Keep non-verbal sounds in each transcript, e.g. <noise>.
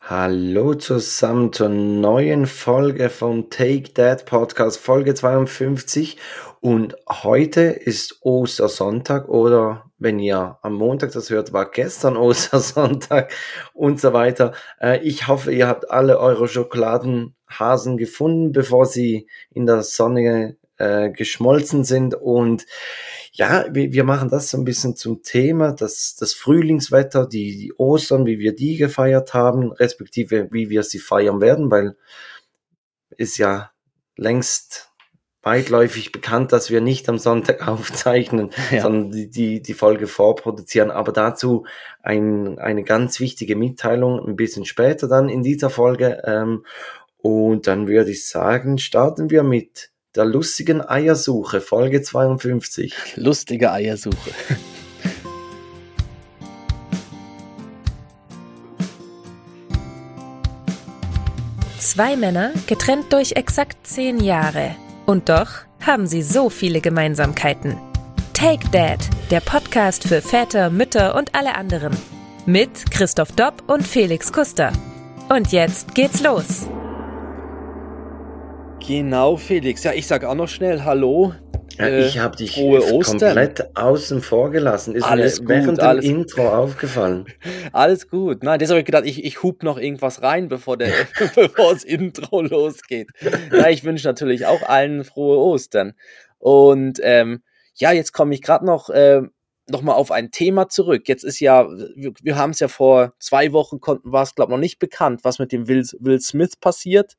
Hallo zusammen zur neuen Folge vom Take That Podcast, Folge 52. Und heute ist Ostersonntag oder wenn ihr am Montag das hört, war gestern <laughs> Ostersonntag und so weiter. Äh, ich hoffe, ihr habt alle eure Schokoladenhasen gefunden, bevor sie in der Sonne äh, geschmolzen sind und ja, wir, wir machen das so ein bisschen zum Thema, das, das Frühlingswetter, die, die Ostern, wie wir die gefeiert haben, respektive wie wir sie feiern werden, weil ist ja längst weitläufig bekannt, dass wir nicht am Sonntag <laughs> aufzeichnen, ja. sondern die, die, die Folge vorproduzieren. Aber dazu ein, eine ganz wichtige Mitteilung ein bisschen später dann in dieser Folge. Ähm, und dann würde ich sagen, starten wir mit der lustigen Eiersuche, Folge 52. Lustige Eiersuche. Zwei Männer, getrennt durch exakt zehn Jahre. Und doch haben sie so viele Gemeinsamkeiten. Take Dad, der Podcast für Väter, Mütter und alle anderen. Mit Christoph Dopp und Felix Kuster. Und jetzt geht's los. Genau, Felix. Ja, ich sag auch noch schnell Hallo. Ja, äh, ich habe dich komplett außen vor gelassen. Ist alles mir gut, während alles dem Intro aufgefallen. <laughs> Alles gut. Nein, das habe ich gedacht, ich, ich hub noch irgendwas rein, bevor, der, <laughs> bevor das Intro <laughs> losgeht. Na, ich wünsche natürlich auch allen frohe Ostern. Und ähm, ja, jetzt komme ich gerade noch, äh, noch mal auf ein Thema zurück. Jetzt ist ja, wir, wir haben es ja vor zwei Wochen, war es glaube ich noch nicht bekannt, was mit dem Will, Will Smith passiert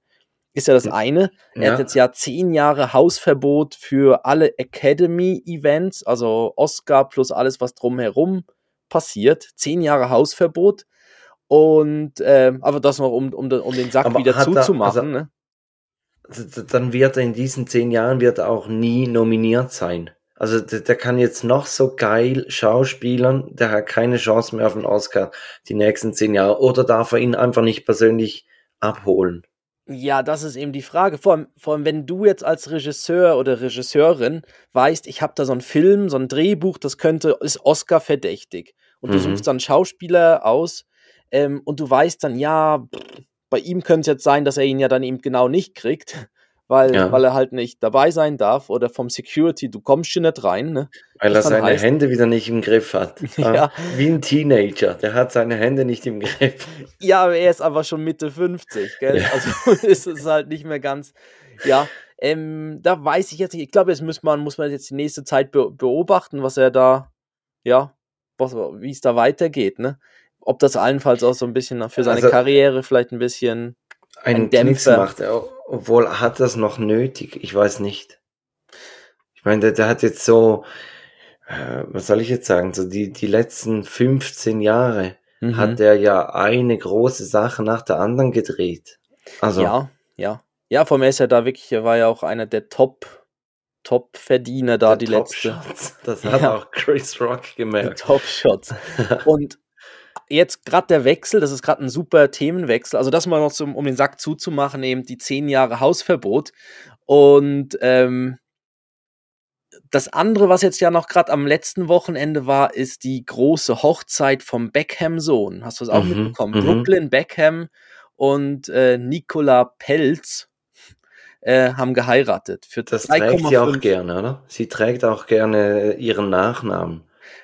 ist ja das eine. Er ja. hat jetzt ja zehn Jahre Hausverbot für alle Academy-Events, also Oscar plus alles, was drumherum passiert. Zehn Jahre Hausverbot. Und äh, aber das noch, um, um, um den Sack aber wieder zuzumachen. Er, also, ne? Dann wird er in diesen zehn Jahren wird er auch nie nominiert sein. Also der, der, kann jetzt noch so geil schauspielern, der hat keine Chance mehr auf den Oscar die nächsten zehn Jahre. Oder darf er ihn einfach nicht persönlich abholen? Ja, das ist eben die Frage. Vor allem, vor allem, wenn du jetzt als Regisseur oder Regisseurin weißt, ich habe da so einen Film, so ein Drehbuch, das könnte, ist Oscar verdächtig. Und du mhm. suchst dann Schauspieler aus ähm, und du weißt dann, ja, pff, bei ihm könnte es jetzt sein, dass er ihn ja dann eben genau nicht kriegt weil, ja. weil er halt nicht dabei sein darf oder vom Security, du kommst hier nicht rein. Ne? Weil er seine heißt, Hände wieder nicht im Griff hat. <laughs> ja. Wie ein Teenager, der hat seine Hände nicht im Griff. Ja, aber er ist aber schon Mitte 50, gell? Ja. Also <laughs> ist es halt nicht mehr ganz, ja. Ähm, da weiß ich jetzt nicht, ich glaube, jetzt muss man, muss man jetzt die nächste Zeit beobachten, was er da, ja, wie es da weitergeht, ne? Ob das allenfalls auch so ein bisschen für seine also, Karriere vielleicht ein bisschen einen ein Dämpfer macht. Obwohl hat das noch nötig? Ich weiß nicht. Ich meine, der, der hat jetzt so, äh, was soll ich jetzt sagen, so die, die letzten 15 Jahre mhm. hat er ja eine große Sache nach der anderen gedreht. Also. Ja, ja. Ja, vor allem ist er da wirklich, er war ja auch einer der Top, Top-Verdiener da, die Top letzte. Shots. Das <laughs> hat ja. auch Chris Rock gemerkt. Top-Shots. <laughs> Und jetzt gerade der Wechsel, das ist gerade ein super Themenwechsel. Also das mal noch zum, um den Sack zuzumachen, eben die zehn Jahre Hausverbot. Und ähm, das andere, was jetzt ja noch gerade am letzten Wochenende war, ist die große Hochzeit vom Beckham-Sohn. Hast du das auch mhm, mitbekommen? Mhm. Brooklyn Beckham und äh, Nicola Pelz äh, haben geheiratet. Für das trägt sie auch gerne, oder? Sie trägt auch gerne ihren Nachnamen.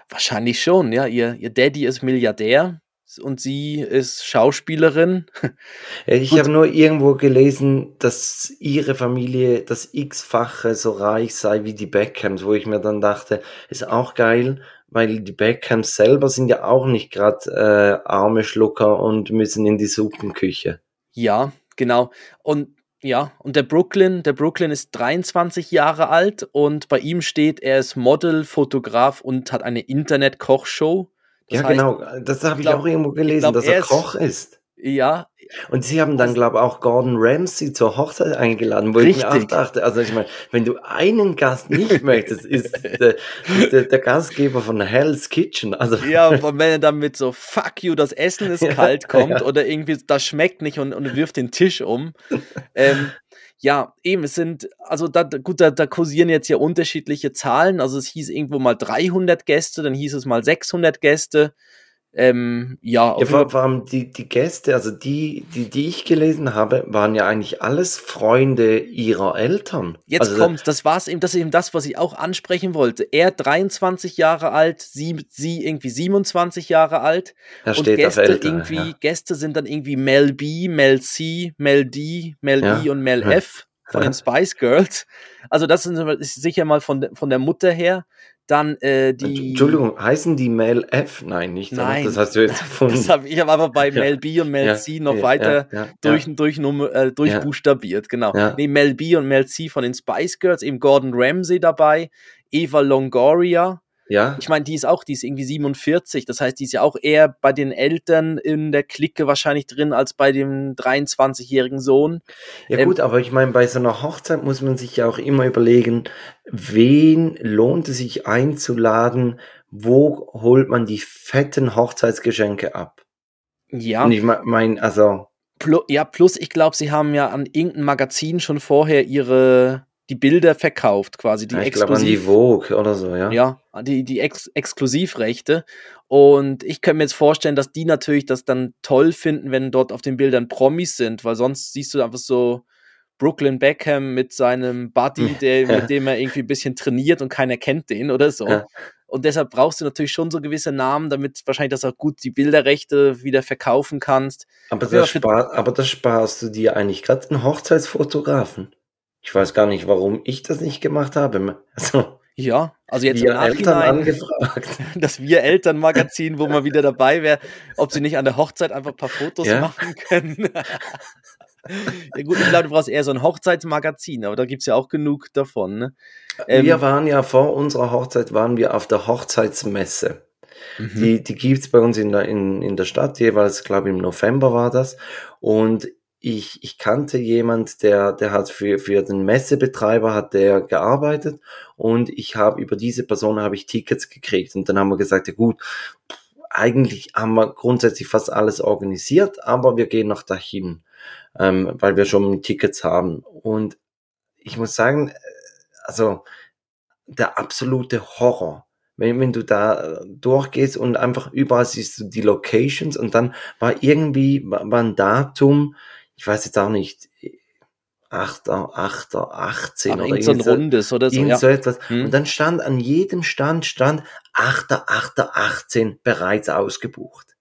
Wahrscheinlich schon, ja. Ihr, ihr Daddy ist Milliardär und sie ist Schauspielerin. Ich habe nur irgendwo gelesen, dass ihre Familie das x-fache so reich sei wie die Beckhams, wo ich mir dann dachte, ist auch geil, weil die Beckhams selber sind ja auch nicht gerade äh, arme Schlucker und müssen in die Suppenküche. Ja, genau. Und ja, und der Brooklyn, der Brooklyn ist 23 Jahre alt und bei ihm steht, er ist Model, Fotograf und hat eine Internet-Kochshow. Ja, heißt, genau, das habe ich, glaub, auch irgendwo gelesen, glaub, dass er, er Koch ist. Ja. Und sie haben dann, glaube ich, auch Gordon Ramsay zur Hochzeit eingeladen, wo Richtig. ich mir auch dachte, also ich meine, wenn du einen Gast nicht möchtest, ist der, der, der, Gastgeber von Hell's Kitchen. Also ja, und wenn er dann mit so Fuck you, das Essen ist <laughs> kalt kommt ja. oder irgendwie das schmeckt nicht und, und wirft den Tisch um. ähm, ja, eben, es sind, also da, gut, da, da kursieren jetzt ja unterschiedliche Zahlen. Also es hieß irgendwo mal 300 Gäste, dann hieß es mal 600 Gäste Ähm, ja, Ja, vor, vor allem die, die Gäste, also die, die, die ich gelesen habe, waren ja eigentlich alles Freunde ihrer Eltern. Jetzt also, kommt's, das war's eben, das ist eben das, was ich auch ansprechen wollte. Er 23 Jahre alt, sie, sie irgendwie 27 Jahre alt. Er und steht Gäste Eltern. irgendwie, ja. Gäste sind dann irgendwie Mel B, Mel C, Mel D, Mel Ja. E und Mel. F von den <laughs> Spice Girls. Also das sind, ist sicher mal von, von der Mutter her. Dann äh, die. Entschuldigung, heißen die Mel F? Nein, nicht. Nein. Das hast du jetzt <laughs> erfunden. Das habe ich habe aber bei <laughs> Ja. Mel B und Mel Ja, C noch ja, weiter durch, durch, äh, durchbuchstabiert, genau. Nee, Mel B und Mel C von den Spice Girls, eben Gordon Ramsay dabei, Eva Longoria. Ja, Ich meine, die ist auch, die ist irgendwie 47, das heißt, die ist ja auch eher bei den Eltern in der Clique wahrscheinlich drin als bei dem 23-jährigen Sohn. ja ähm, gut, aber ich meine, bei so einer Hochzeit muss man sich ja auch immer überlegen, wen lohnt es sich einzuladen, wo holt man die fetten Hochzeitsgeschenke ab? Ja, Und ich meine, also, Plu ja, plus ich glaube, sie haben ja an irgendeinem Magazin schon vorher ihre die Bilder verkauft, quasi die ja, ich glaube an die exklusiv Vogue oder so, ja. ja, die die Ex Exklusivrechte und ich könnte mir jetzt vorstellen, dass die natürlich das dann toll finden, wenn dort auf den Bildern Promis sind, weil sonst siehst du einfach so Brooklyn Beckham mit seinem Buddy, <laughs> der, Ja. mit dem er irgendwie ein bisschen trainiert und keiner kennt den oder so. Ja. Und deshalb brauchst du natürlich schon so gewisse Namen, damit wahrscheinlich das auch gut die Bilderrechte wieder verkaufen kannst. Aber, Ja, das spar, aber das sparst du dir eigentlich gerade einen Hochzeitsfotografen. Ich weiß gar nicht, warum ich das nicht gemacht habe. Also, Ja, also jetzt im wir Eltern Nachhinein, angefragt. <laughs> das Wir-Eltern-Magazin, wo man wieder dabei wäre, ob sie nicht an der Hochzeit einfach ein paar Fotos Ja. machen können. ja gut, ich glaube, du brauchst eher so ein Hochzeitsmagazin, aber da gibt es ja auch genug davon. Ne? Ähm, wir waren ja vor unserer Hochzeit, waren wir auf der Hochzeitsmesse. mhm. Die, die gibt's bei uns in der, in, in der Stadt, jeweils, glaube ich, im November war das. Und ich, ich kannte jemand, der, der hat für, für den Messebetreiber hat der gearbeitet und ich habe über diese Person habe ich Tickets gekriegt. Und dann haben wir gesagt, ja gut, eigentlich haben wir grundsätzlich fast alles organisiert, aber wir gehen noch dahin, ähm, weil wir schon Tickets haben. Und ich muss sagen, äh, also der absolute Horror. Wenn, wenn du da durchgehst und einfach überall siehst du die Locations und dann war irgendwie, war ein Datum, ich weiß jetzt auch nicht, 8. 8. 18 Aber oder irgend so ein rundes oder so. irgend Ja. so etwas. Hm. Und dann stand an jedem Stand stand 8.8.18 bereits ausgebucht.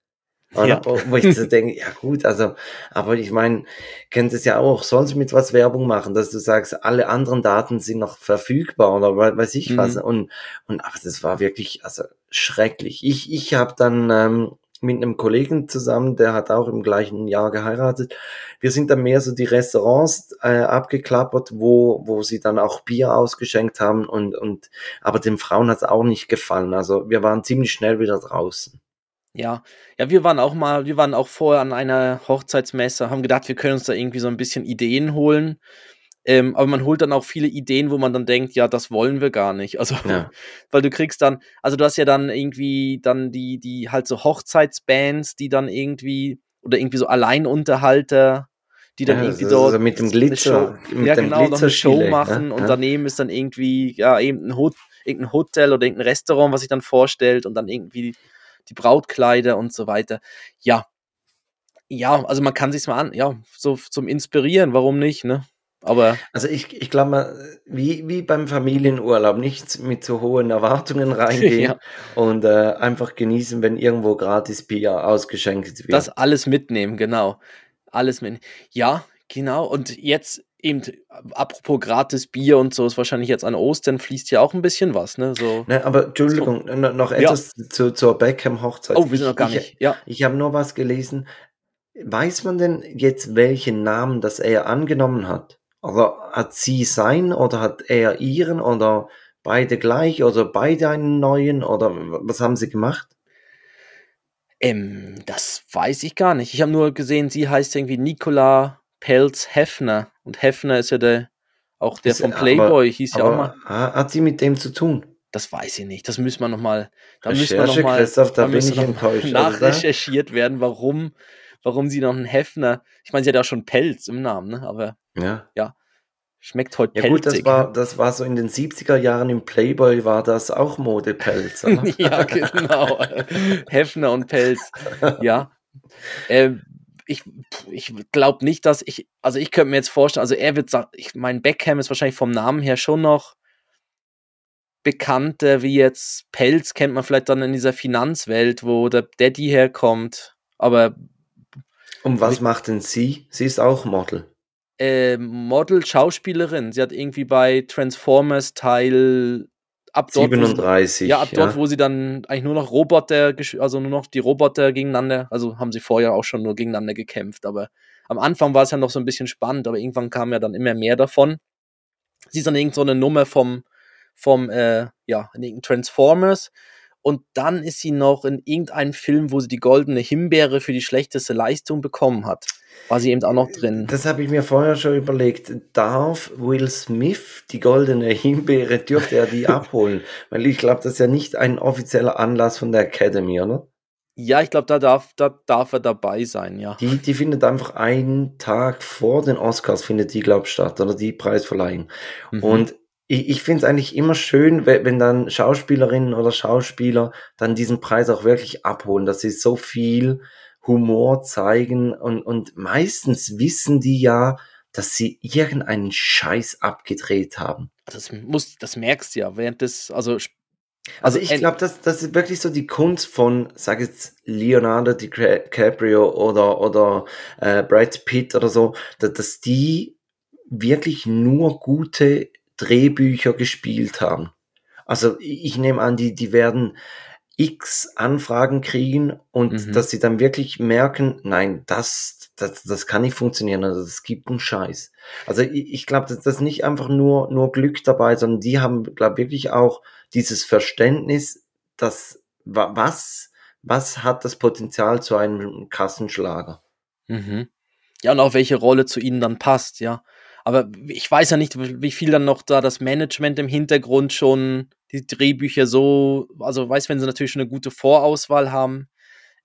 Ja. Wo ich so <laughs> denke, ja gut, also, aber ich meine, kennt es ja auch sonst mit was Werbung machen, dass du sagst, alle anderen Daten sind noch verfügbar oder we- weiß ich Mhm. was. Und, und aber das war wirklich, also schrecklich. Ich, ich habe dann ähm, mit einem Kollegen zusammen, der hat auch im gleichen Jahr geheiratet. Wir sind dann mehr so die Restaurants äh, abgeklappert, wo, wo sie dann auch Bier ausgeschenkt haben und, und aber den Frauen hat es auch nicht gefallen. Also wir waren ziemlich schnell wieder draußen. Ja, ja, wir waren auch mal, wir waren auch vorher an einer Hochzeitsmesse, haben gedacht, wir können uns da irgendwie so ein bisschen Ideen holen. Ähm, aber man holt dann auch viele Ideen, wo man dann denkt, ja, das wollen wir gar nicht. Also, Ja. <laughs> weil du kriegst dann, also du hast ja dann irgendwie dann die, die halt so Hochzeitsbands, die dann irgendwie, oder irgendwie so Alleinunterhalter, die dann Ja, irgendwie so- dort so mit dem Glitzer, Show, mit ja dem genau, eine Show machen ja, und daneben ist dann irgendwie, ja, eben ein, Hot, irgendein Hotel oder irgendein Restaurant, was sich dann vorstellt und dann irgendwie die Brautkleider und so weiter. Ja. Ja, also man kann sich's mal an, ja, so zum Inspirieren, warum nicht, ne? Aber Also ich, ich glaube mal, wie, wie beim Familienurlaub, nicht mit so hohen Erwartungen <laughs> reingehen Ja. und äh, einfach genießen, wenn irgendwo gratis Bier ausgeschenkt wird. das alles mitnehmen, genau. Alles mitnehmen. Ja, genau. Und jetzt eben, apropos gratis Bier und so, ist wahrscheinlich jetzt an Ostern fließt ja auch ein bisschen was, ne? So. ne, aber Entschuldigung, no- noch Ja. etwas zu, zur Beckham-Hochzeit. Oh, wir sind Ich- noch gar ich, nicht. Ja. Ich habe nur was gelesen. Weiß man denn jetzt, welchen Namen das er angenommen hat? Also hat sie sein oder hat er ihren oder beide gleich oder beide einen neuen oder was haben sie gemacht? Ähm, das weiß ich gar nicht. Ich habe nur gesehen, sie heißt irgendwie Nicola Pelz Heffner. Und Heffner ist ja der, auch der Ist- vom aber- Playboy, hieß ja auch Aber mal. ha- hat sie mit dem zu tun? Das weiß ich nicht. Das müssen wir nochmal, da müssen wir noch mal, Christoph, da bin ich noch mal enttäuscht. Also da- nachrecherchiert werden, warum, warum sie noch einen Heffner, ich meine, sie hat ja auch schon Pelz im Namen, ne? aber Ja. Schmeckt heute Ja gut, das pelzig. war, das war so in den 70er Jahren im Playboy war das auch Modepelz. <laughs> ja, genau. <laughs> Hefner und Pelz. Ja. Ähm, ich ich glaube nicht, dass ich, also ich könnte mir jetzt vorstellen, also er wird sagen, ich mein Beckham ist wahrscheinlich vom Namen her schon noch bekannter wie jetzt Pelz, kennt man vielleicht dann in dieser Finanzwelt, wo der Daddy herkommt. Aber Und was macht denn sie? Sie ist auch Model. äh, Model, Schauspielerin, sie hat irgendwie bei Transformers Teil ab dort, wo sie, 37. ja, ab dort, wo sie dann eigentlich nur noch Roboter, also nur noch die Roboter gegeneinander, also haben sie vorher auch schon nur gegeneinander gekämpft, aber am Anfang war es ja noch so ein bisschen spannend, aber irgendwann kam ja dann immer mehr davon. Sie ist dann irgend so eine Nummer vom, vom, äh, ja, Transformers und dann ist sie noch in irgendeinem Film, wo sie die goldene Himbeere für die schlechteste Leistung bekommen hat. War sie eben auch noch drin. Das habe ich mir vorher schon überlegt. Darf Will Smith die goldene Himbeere, dürfte er die <laughs> abholen? Weil ich glaube, das ist ja nicht ein offizieller Anlass von der Academy, oder? Ja, ich glaube, da darf, da darf er dabei sein, ja. Die, die findet einfach einen Tag vor den Oscars, findet die, glaube ich, statt, oder die Preisverleihung. Mhm. Und ich, ich finde es eigentlich immer schön, wenn, wenn dann Schauspielerinnen oder Schauspieler dann diesen Preis auch wirklich abholen, dass sie so viel Humor zeigen und, und meistens wissen die ja, dass sie irgendeinen Scheiß abgedreht haben. das muss, das merkst du ja während des, also, sp- Also ich glaube, das, das ist wirklich so die Kunst von, sag jetzt Leonardo DiCaprio oder, oder äh, Brad Pitt oder so, dass, dass die wirklich nur gute Drehbücher gespielt haben. Also ich nehme an, die, die werden x Anfragen kriegen und Mhm. dass sie dann wirklich merken, nein, das, das, das kann nicht funktionieren, also es gibt einen Scheiß. Also ich, ich glaube, das, das ist nicht einfach nur, nur Glück dabei, sondern die haben, glaube wirklich auch dieses Verständnis, dass wa- was, was hat das Potenzial zu einem Kassenschlager? Mhm. Ja, und auch welche Rolle zu ihnen dann passt, ja. Aber ich weiß ja nicht, wie viel dann noch da das Management im Hintergrund schon die Drehbücher so, also weiß, wenn sie natürlich schon eine gute Vorauswahl haben.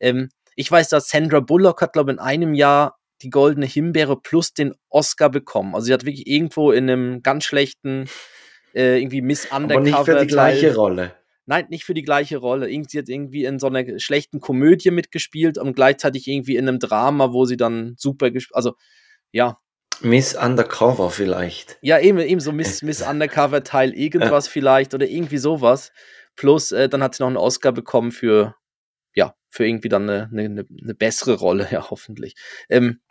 Ähm, ich weiß, dass Sandra Bullock hat, glaube ich, in einem Jahr die goldene Himbeere plus den Oscar bekommen. Also sie hat wirklich irgendwo in einem ganz schlechten, äh, irgendwie Miss Aber Undercover. nicht für die gleiche Teil- Rolle. Nein, nicht für die gleiche Rolle. Irgendwie, sie hat irgendwie in so einer schlechten Komödie mitgespielt und gleichzeitig irgendwie in einem Drama, wo sie dann super gespielt. Also, ja. Miss Undercover vielleicht. Ja, eben, eben so Miss, <laughs> Miss Undercover Teil irgendwas vielleicht oder irgendwie sowas. Plus, äh, dann hat sie noch einen Oscar bekommen für, ja, für irgendwie dann eine, eine, eine bessere Rolle, <laughs> ja, hoffentlich. Ähm,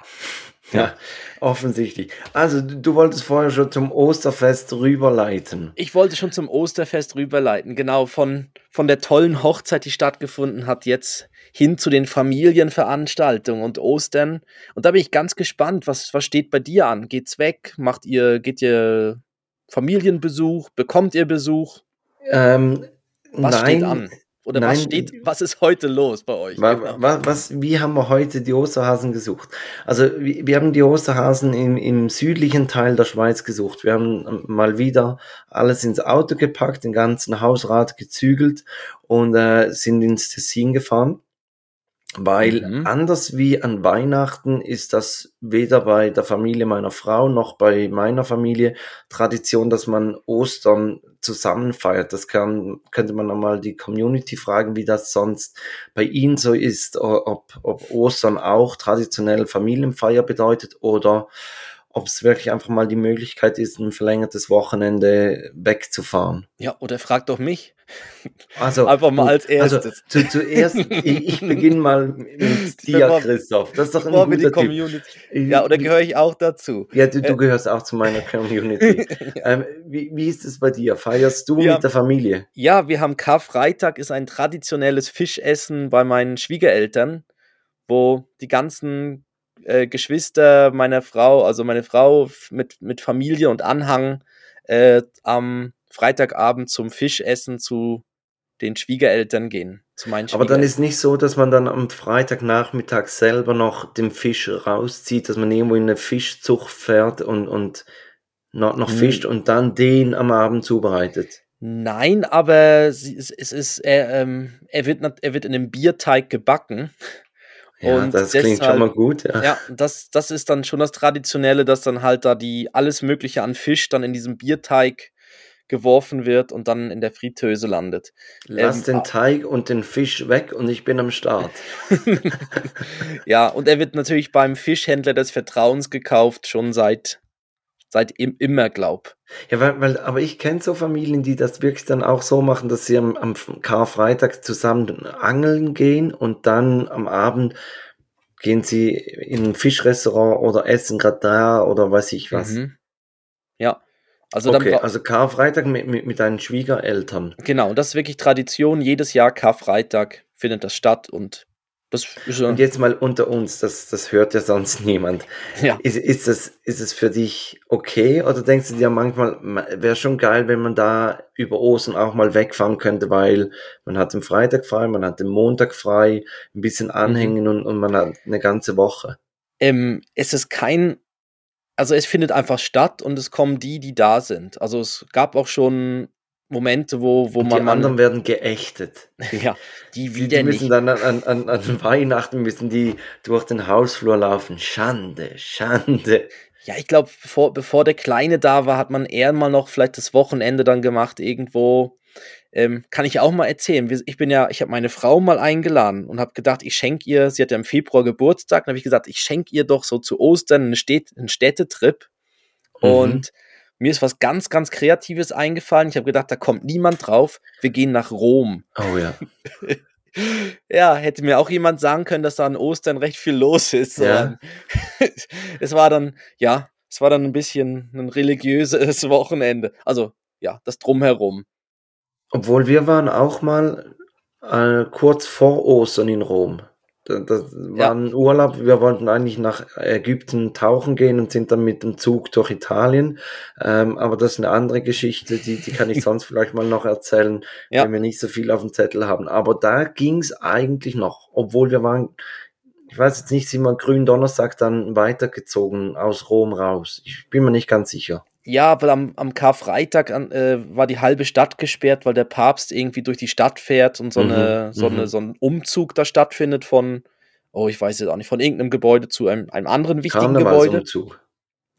Ja, offensichtlich. Also du, du wolltest vorher schon zum Osterfest rüberleiten. Ich wollte schon zum Osterfest rüberleiten, genau, von, von der tollen Hochzeit, die stattgefunden hat, jetzt hin zu den Familienveranstaltungen und Ostern. Und da bin ich ganz gespannt, was, was steht bei dir an? Geht's weg? Macht ihr, geht ihr Familienbesuch? Bekommt ihr Besuch? Ähm, Was nein, steht an? Oder was nein. steht, was ist heute los bei euch? Wa- Genau. wa- was, wie haben wir heute die Osterhasen gesucht? Also wir, wir haben die Osterhasen im, im südlichen Teil der Schweiz gesucht. Wir haben mal wieder alles ins Auto gepackt, den ganzen Hausrat gezügelt und äh, sind ins Tessin gefahren. Weil Mhm. anders wie an Weihnachten ist das weder bei der Familie meiner Frau noch bei meiner Familie Tradition, dass man Ostern zusammen feiert. Das kann, könnte man einmal die Community fragen, wie das sonst bei Ihnen so ist, ob, ob Ostern auch traditionell Familienfeier bedeutet oder ob es wirklich einfach mal die Möglichkeit ist, ein verlängertes Wochenende wegzufahren. Ja, oder frag doch mich. Also Einfach mal als Also erstes. zu, zuerst, ich, ich beginne mal mit <laughs> dir, Christoph. Das ist doch ein Bevor wir die guter Typ. Community. Ja, oder gehöre ich auch dazu? Ja, du, du Äh. gehörst auch zu meiner Community. <laughs> ähm, wie, wie ist es bei dir? Feierst du Ja. mit der Familie? Ja, wir haben Karfreitag, ist ein traditionelles Fischessen bei meinen Schwiegereltern, wo die ganzen äh, Geschwister meiner Frau, also meine Frau mit, mit Familie und Anhang, äh, am Freitagabend zum Fischessen zu den Schwiegereltern gehen. Zu meinen Aber dann ist nicht so, dass man dann am Freitagnachmittag selber noch den Fisch rauszieht, dass man irgendwo in eine Fischzucht fährt und, und noch, noch Hm. fischt und dann den am Abend zubereitet. Nein, aber es, es ist, er, ähm, er, wird, er wird in einem Bierteig gebacken. Ja, Und das klingt schon mal gut, ja. ja, das, das ist dann schon das Traditionelle, dass dann halt da die alles Mögliche an Fisch dann in diesem Bierteig geworfen wird und dann in der Fritteuse landet. Lass Ähm, den Teig und den Fisch weg und ich bin am Start. <laughs> ja, und er wird natürlich beim Fischhändler des Vertrauens gekauft, schon seit, seit im, immer, glaub. Ja, weil, weil, aber ich kenne so Familien, die das wirklich dann auch so machen, dass sie am, am Karfreitag zusammen angeln gehen und dann am Abend gehen sie in ein Fischrestaurant oder essen gerade da oder weiß ich was. Mhm. Ja, also dann okay, also Karfreitag mit, mit, mit deinen Schwiegereltern. Genau, und das ist wirklich Tradition. Jedes Jahr Karfreitag findet das statt und das ist Und jetzt mal unter uns, das, das hört ja sonst niemand. ja. Ist, ist, das, ist es für dich okay oder denkst du dir manchmal, wäre schon geil, wenn man da über Ostern auch mal wegfahren könnte, weil man hat den Freitag frei, man hat den Montag frei, ein bisschen anhängen und, und man hat eine ganze Woche. ähm, es ist kein, also es findet einfach statt und es kommen die, die da sind. Also es gab auch schon Momente, wo, wo Und man, die anderen werden geächtet. <laughs> ja, die Die, wieder die müssen nicht. dann an, an, an Weihnachten müssen die durch den Hausflur laufen. Schande, Schande. Ja, ich glaube, bevor, bevor der Kleine da war, hat man eher mal noch vielleicht das Wochenende dann gemacht irgendwo. Ähm, kann ich auch mal erzählen. Ich bin ja, ich habe meine Frau mal eingeladen und habe gedacht, ich schenke ihr, sie hat ja im Februar Geburtstag, dann habe ich gesagt, ich schenke ihr doch so zu Ostern einen, Städt, einen Städtetrip. Mhm. Und mir ist was ganz, ganz Kreatives eingefallen. Ich habe gedacht, da kommt niemand drauf. Wir gehen nach Rom. Oh ja. <laughs> Ja, hätte mir auch jemand sagen können, dass da an Ostern recht viel los ist. Ja. <laughs> es war dann, ja, es war dann ein bisschen ein religiöses <laughs> Wochenende. Also, ja, das Drumherum. Obwohl wir waren auch mal äh, kurz vor Ostern in Rom. Das, war Ja. ein Urlaub. Wir wollten eigentlich nach Ägypten tauchen gehen und sind dann mit dem Zug durch Italien. Ähm, aber das ist eine andere Geschichte, die, die kann ich <laughs> sonst vielleicht mal noch erzählen, Ja. wenn wir nicht so viel auf dem Zettel haben. Aber da ging es eigentlich noch, obwohl wir waren, ich weiß jetzt nicht, sind wir grünen Donnerstag dann weitergezogen aus Rom raus. Ich bin mir nicht ganz sicher. Ja, weil am, am Karfreitag an, äh, war die halbe Stadt gesperrt, weil der Papst irgendwie durch die Stadt fährt und so, Mhm, eine, so, mhm. eine, so ein Umzug da stattfindet von, oh, ich weiß jetzt auch nicht, von irgendeinem Gebäude zu einem, einem anderen wichtigen Gebäude. Karnevalsumzug.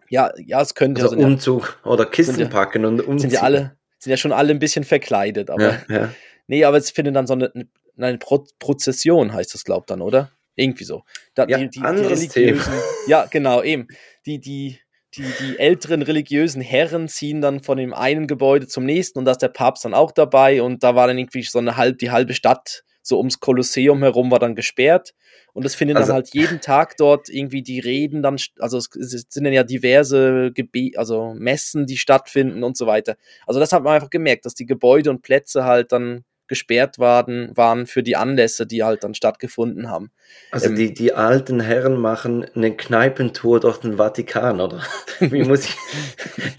Ja, ja, es könnte Also ja, Umzug oder Kisten sind ja- packen und ja, umziehen. sind ja alle, sind ja schon alle ein bisschen verkleidet, aber Ja, ja. Nee, aber es findet dann so eine, eine Pro Prozession, heißt das, glaubt dann, oder? Irgendwie so. Da, Ja, anderes Thema. ja, genau, eben. Die, die, die, die älteren religiösen Herren ziehen dann von dem einen Gebäude zum nächsten und da ist der Papst dann auch dabei und da war dann irgendwie so eine halb, die halbe Stadt so ums Kolosseum herum war dann gesperrt und es findet Also- dann halt jeden Tag dort irgendwie die Reden dann, also es, es sind dann ja diverse Gebe also Messen, die stattfinden und so weiter. Also das hat man einfach gemerkt, dass die Gebäude und Plätze halt dann gesperrt waren, waren für die Anlässe, die halt dann stattgefunden haben. Also Ähm, die, die alten Herren machen eine Kneipentour durch den Vatikan, oder? <laughs> Wie muss ich?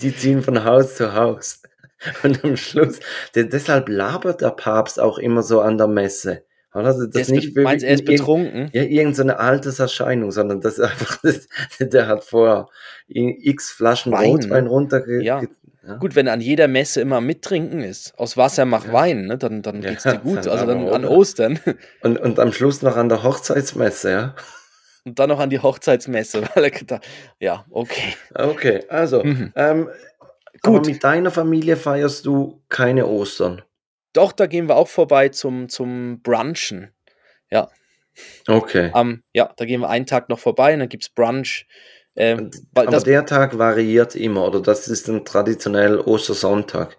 Die ziehen von Haus zu Haus. Und am Schluss, de- deshalb labert der Papst auch immer so an der Messe. Oder? Das ist nicht meinst, er ist betrunken? ja, irgendeine so eine Alterserscheinung, sondern das ist einfach, das, <laughs> der hat vorher x Flaschen Wein, Rotwein ne? runterge... Ja. Ja. Gut, wenn an jeder Messe immer mittrinken ist, aus Wasser macht Ja. Wein, ne, dann, dann Ja, geht's dir gut. Also dann aber, an? Ostern <laughs> Und, und am Schluss noch an der Hochzeitsmesse, ja? und dann noch an die Hochzeitsmesse, <laughs> weil er gedacht, ja, okay. Okay, also, Mhm. ähm, aber Gut. mit deiner Familie feierst du keine Ostern. Doch, da gehen wir auch vorbei zum, zum Brunchen. Okay. Am, ja, da gehen wir einen Tag noch vorbei und dann gibt's Brunch. Ähm, Aber der Tag variiert immer, oder das ist dann traditionell Ostersonntag.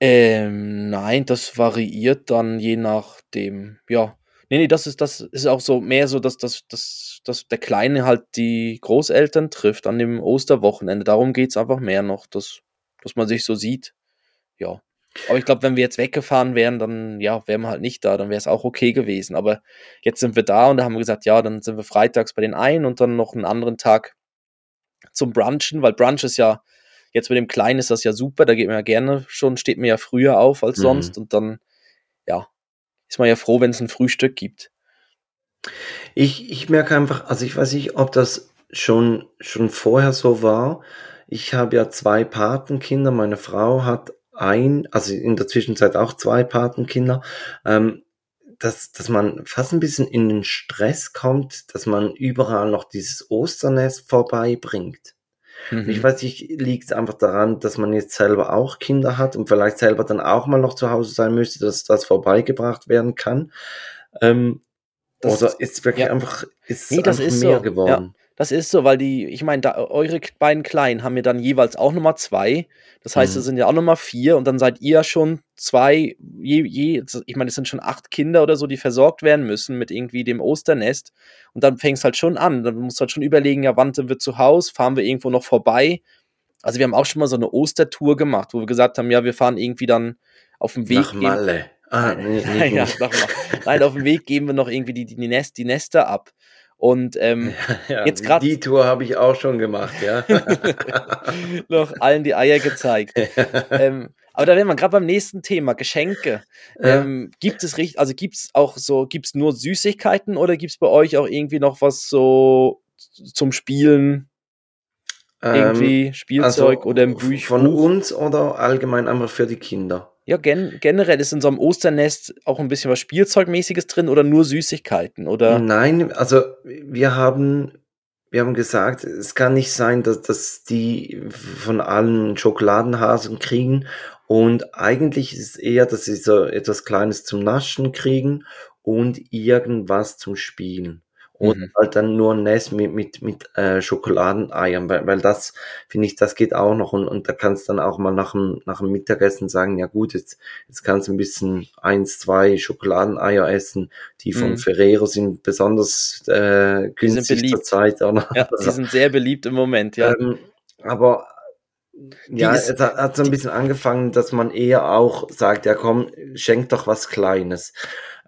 ähm, nein, das variiert dann je nachdem, ja. Nee, nee, das ist, das ist auch so mehr so, dass, dass, dass, dass der Kleine halt die Großeltern trifft an dem Osterwochenende. Darum geht's einfach mehr noch, dass, dass man sich so sieht. Ja. Aber ich glaube, wenn wir jetzt weggefahren wären, dann ja, wären wir halt nicht da, dann wäre es auch okay gewesen. Aber jetzt sind wir da und da haben wir gesagt, ja, dann sind wir freitags bei den einen und dann noch einen anderen Tag zum Brunchen, weil Brunch ist ja, jetzt mit dem Kleinen ist das ja super, da geht man ja gerne schon, steht mir ja früher auf als Mhm. sonst und dann, ja, ist man ja froh, wenn es ein Frühstück gibt. Ich, ich merke einfach, also ich weiß nicht, ob das schon, schon vorher so war. Ich habe ja zwei Patenkinder, meine Frau hat ein, also in der Zwischenzeit auch zwei Patenkinder. Ähm, dass, dass man fast ein bisschen in den Stress kommt, dass man überall noch dieses Osternest vorbeibringt. Mhm. Ich weiß nicht, liegt es einfach daran, dass man jetzt selber auch Kinder hat und vielleicht selber dann auch mal noch zu Hause sein müsste, dass das vorbeigebracht werden kann. Ähm, oder ist wirklich ja. einfach, ist nee, das ist mehr so. geworden? Ja. Das ist so, weil die, ich meine, eure beiden Kleinen haben ja dann jeweils auch Nummer zwei. Das heißt, mhm. es sind ja auch Nummer vier und dann seid ihr schon zwei, je, je, ich meine, es sind schon acht Kinder oder so, die versorgt werden müssen mit irgendwie dem Osternest. Und dann fängt es halt schon an. Dann musst du halt schon überlegen, ja, wann sind wir zu Hause? Fahren wir irgendwo noch vorbei? Also wir haben auch schon mal so eine Ostertour gemacht, wo wir gesagt haben, ja, wir fahren irgendwie dann auf dem Weg. Nach Malle. Ah, <laughs> nee, nee, ja, Nein, auf dem Weg geben wir noch irgendwie die, die, Nest, die Nester ab. Und ähm, <laughs> ja, jetzt gerade. Die Tour habe ich auch schon gemacht, ja. <laughs> noch allen die Eier gezeigt. <laughs> ähm, aber da wären wir gerade beim nächsten Thema, Geschenke. Ja. Ähm, gibt es richtig, also gibt es auch so, gibt es nur Süßigkeiten oder gibt es bei euch auch irgendwie noch was so zum Spielen? Irgendwie ähm, Spielzeug also oder im Büch? Von uns oder allgemein einfach für die Kinder? Ja, gen generell ist in so einem Osternest auch ein bisschen was Spielzeugmäßiges drin oder nur Süßigkeiten, oder? Nein, also wir haben, wir haben gesagt, es kann nicht sein, dass, dass die von allen Schokoladenhasen kriegen. Und eigentlich ist es eher, dass sie so etwas Kleines zum Naschen kriegen und irgendwas zum Spielen. Oder mhm. halt dann nur ein Nest mit, mit, mit äh, Schokoladeneiern, weil, weil das, finde ich, das geht auch noch und, und da kannst du dann auch mal nach dem, nach dem Mittagessen sagen, ja gut, jetzt, jetzt kannst du ein bisschen eins, zwei Schokoladeneier essen, die von mhm. Ferrero sind besonders äh, günstig zur Zeit. Oder? Ja, <laughs> sie sind sehr beliebt im Moment, ja. Ähm, aber ja, es hat, hat so ein bisschen angefangen, dass man eher auch sagt, ja komm, schenk doch was Kleines.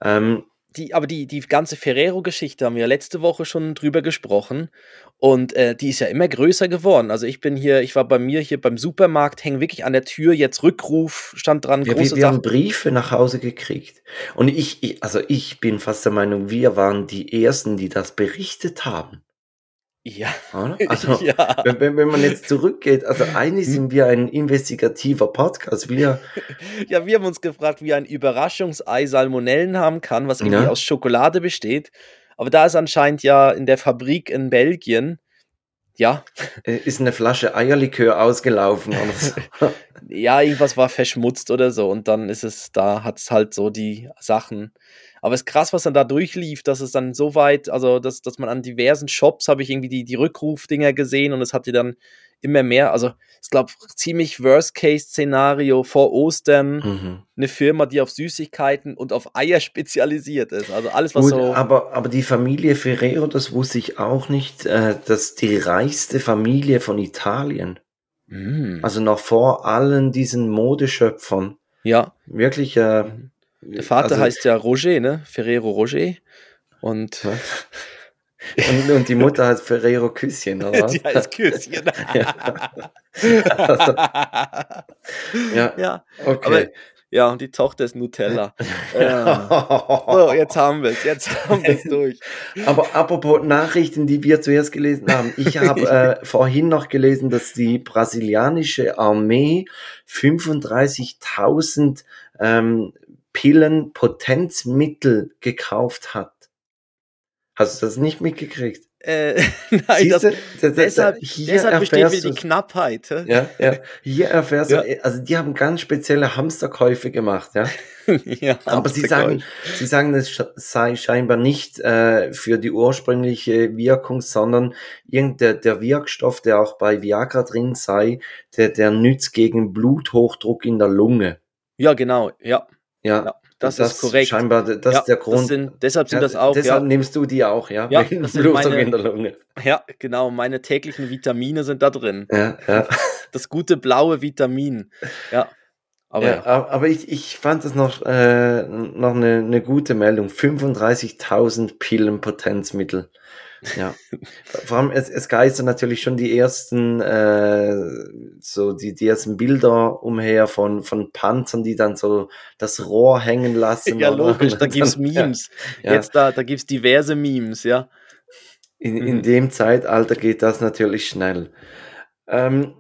Ähm, die, aber die, die ganze Ferrero-Geschichte haben wir letzte Woche schon drüber gesprochen. Und äh, die ist ja immer größer geworden. Also ich bin hier, ich war bei mir hier beim Supermarkt, hängen wirklich an der Tür, jetzt Rückruf stand dran. Ja, große wir, wir haben Briefe nach Hause gekriegt. Und ich, ich, also ich bin fast der Meinung, wir waren die Ersten, die das berichtet haben. Ja. <laughs> Also, ja. Wenn, wenn man jetzt zurückgeht, also eigentlich sind wir ein investigativer Podcast. Wir <laughs> ja, wir haben uns gefragt, wie ein Überraschungsei Salmonellen haben kann, was irgendwie ja. aus Schokolade besteht. Aber da ist anscheinend ja in der Fabrik in Belgien, ja. Äh, ist eine Flasche Eierlikör ausgelaufen oder so. <laughs> ja, irgendwas war verschmutzt oder so. Und dann ist es, da hat es halt so die Sachen aber es ist krass, was dann da durchlief, dass es dann so weit, also dass, dass man an diversen Shops habe ich irgendwie die, die Rückrufdinger gesehen und es hatte dann immer mehr, also ich glaube, ziemlich Worst-Case-Szenario vor Ostern. Mhm. Eine Firma, die auf Süßigkeiten und auf Eier <laughs> spezialisiert ist. Also alles, was Gut, so. Aber, aber die Familie Ferrero, das wusste ich auch nicht, äh, dass die reichste Familie von Italien. Mhm. Also noch vor allen diesen Modeschöpfern. Ja. Wirklich, äh, mhm. Der Vater also, heißt ja Roger, ne? Ferrero Roger. Und, und, und, die Mutter heißt Ferrero Küsschen, oder? <laughs> Die heißt Küsschen. <laughs> ja. Also, ja. ja. Okay. Aber, ja, und die Tochter ist Nutella. <laughs> ähm, so, jetzt haben wir es, jetzt haben wir es durch. Aber apropos Nachrichten, die wir zuerst gelesen haben. Ich habe äh, vorhin noch gelesen, dass die brasilianische Armee 35.000 ähm, Pillen Potenzmittel gekauft hat. Hast du das nicht mitgekriegt? Äh, <laughs> nein, das, das, das, deshalb, deshalb besteht wieder die Knappheit. Ja, ja. Hier erfährst ja. du, also die haben ganz spezielle Hamsterkäufe gemacht, ja. <laughs> ja Aber sie sagen, sie sagen, es sei scheinbar nicht äh, für die ursprüngliche Wirkung, sondern irgendein der Wirkstoff, der auch bei Viagra drin sei, der, der nützt gegen Bluthochdruck in der Lunge. Ja, genau, ja. Ja, ja das, das, ist korrekt. Scheinbar, das ja, ist der Grund. Sind, deshalb sind ja, das auch. Deshalb nimmst du die auch, ja? Ja, das sind meine. Ja, genau. Meine täglichen Vitamine sind da drin. Ja, ja. <laughs> Das gute blaue Vitamin. Ja. Aber, ja, aber ich, ich fand das noch, äh, noch eine, eine gute Meldung. 35.000 Pillen Potenzmittel. Ja. <laughs> Vor allem, es, es geistern natürlich schon die ersten, äh, so die, die ersten Bilder umher von, von Panzern, die dann so das Rohr hängen lassen. Ja, logisch, <laughs> da gibt's Memes. Ja. Jetzt da, da gibt's diverse Memes, ja. In, in mhm. dem Zeitalter geht das natürlich schnell. Ähm,